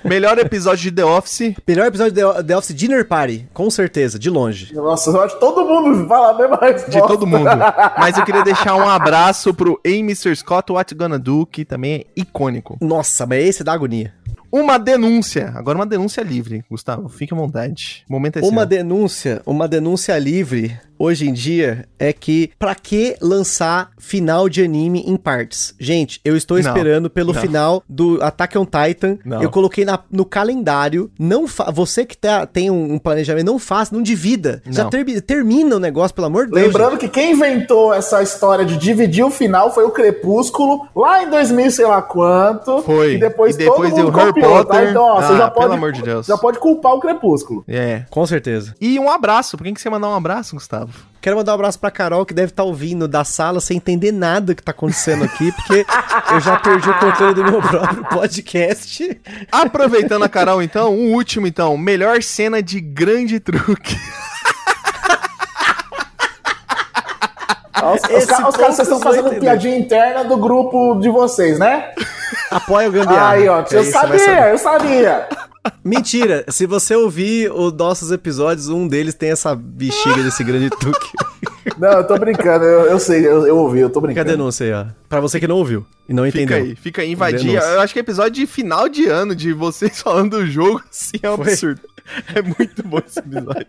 Melhor episódio de The Office. Melhor episódio de The Office Dinner Party, com certeza, de longe. Nossa, eu acho que todo mundo fala a mesma resposta. De todo mundo. Mas eu queria deixar um abraço pro Hey Mr. Scott What Gonna Do, que também é icônico. Nossa, mas esse dá agonia. Uma denúncia. Agora uma denúncia livre, Gustavo. Fique à vontade. O momento é Uma seu. denúncia, uma denúncia livre hoje em dia é que pra que lançar final de anime em partes? Gente, eu estou esperando não, pelo não. final do Attack on Titan. Não. Eu coloquei na, no calendário. Não Você que tá, tem um, um, planejamento, não faça, não divida. Já ter, termina o negócio, pelo amor de Deus. Lembrando gente. que quem inventou essa história de dividir o final foi o Crepúsculo, lá em 2000, sei lá quanto. Foi. E depois, e depois todo mundo Harry copiou, tá? Potter. Tá? Então, ó, ah, você já pode, pelo amor de Deus. Já pode culpar o Crepúsculo. É, com certeza. E um abraço. Por quem que você mandar um abraço, Gustavo? Quero mandar um abraço pra Carol, que deve estar tá ouvindo da sala sem entender nada que tá acontecendo aqui, porque eu já perdi o controle do meu próprio podcast. Aproveitando a Carol, então, um último, então. Melhor cena de grande truque. Os, os, os caras, estão fazendo piadinha interna do grupo de vocês, né? Apoia o Gambiarra. Aí, ó, eu sabia, eu sabia. Mentira, se você ouvir os nossos episódios, um deles tem essa bexiga desse grande tuque. Não, eu tô brincando, eu, eu sei, eu, eu, ouvi, eu tô brincando. Fica a denúncia aí, ó. Pra você que não ouviu e não fica entendeu. Aí, fica aí, invadir. Eu acho que é episódio de final de ano, de vocês falando do jogo, assim, é um Foi. absurdo. É muito bom esse episódio.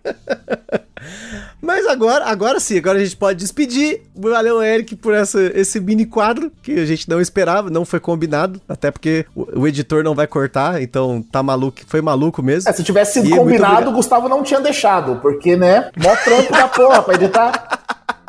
Mas agora, agora sim, agora a gente pode despedir. Valeu, Eric, por essa, esse mini quadro que a gente não esperava, não foi combinado, até porque o, o editor não vai cortar, então tá maluco, foi maluco mesmo. É, se tivesse sido e combinado, o Gustavo não tinha deixado, porque, né, mó trampo da porra pra editar.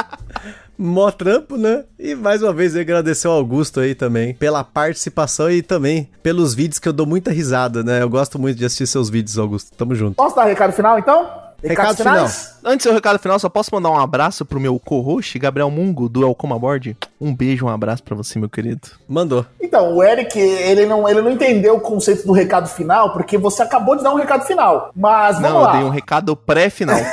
Mó trampo, né? E mais uma vez eu agradecer ao Augusto aí também pela participação e também pelos vídeos que eu dou muita risada, né? Eu gosto muito de assistir seus vídeos, Augusto. Tamo junto. Posso dar recado final então? Recado final. Antes do recado final, só posso mandar um abraço pro meu co-host, Gabriel Mungo, do Elcoma Board. Um beijo, um abraço para você, meu querido. Mandou. Então, o Eric, ele não, ele não entendeu o conceito do recado final, porque você acabou de dar um recado final. Mas vamos não, lá. Não, eu dei um recado pré-final.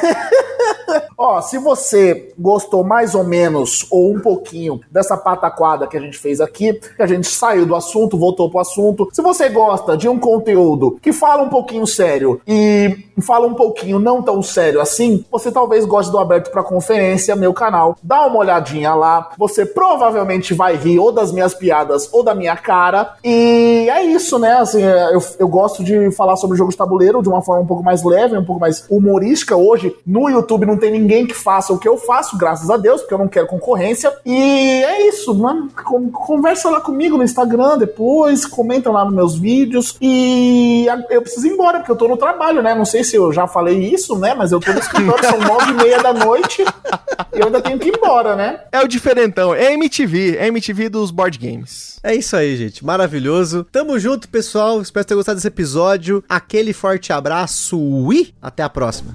Ó, se você gostou mais ou menos ou um pouquinho dessa pataquada que a gente fez aqui, que a gente saiu do assunto, voltou pro assunto. Se você gosta de um conteúdo que fala um pouquinho sério e fala um pouquinho não tão sério assim, você talvez goste do Aberto para Conferência, meu canal. Dá uma olhadinha lá. Você provavelmente vai rir ou das minhas piadas ou da minha cara. E é isso, né? Assim, é, eu, eu gosto de falar sobre jogos de tabuleiro de uma forma um pouco mais leve, um pouco mais humorística. Hoje, no YouTube, não tem ninguém que faça o que eu faço, graças a Deus, porque eu não quero concorrência. E é isso, mano. Conversa lá comigo no Instagram depois, comenta lá nos meus vídeos. E eu preciso ir embora, porque eu tô no trabalho, né? Não sei se eu já falei isso, né? Mas eu tô no escritório, são nove e meia da noite e eu ainda tenho que ir embora, né? É o diferentão, é MTV, é MTV dos board games. É isso aí, gente. Maravilhoso. Tamo junto, pessoal. Espero ter gostado desse episódio. Aquele forte abraço e até a próxima.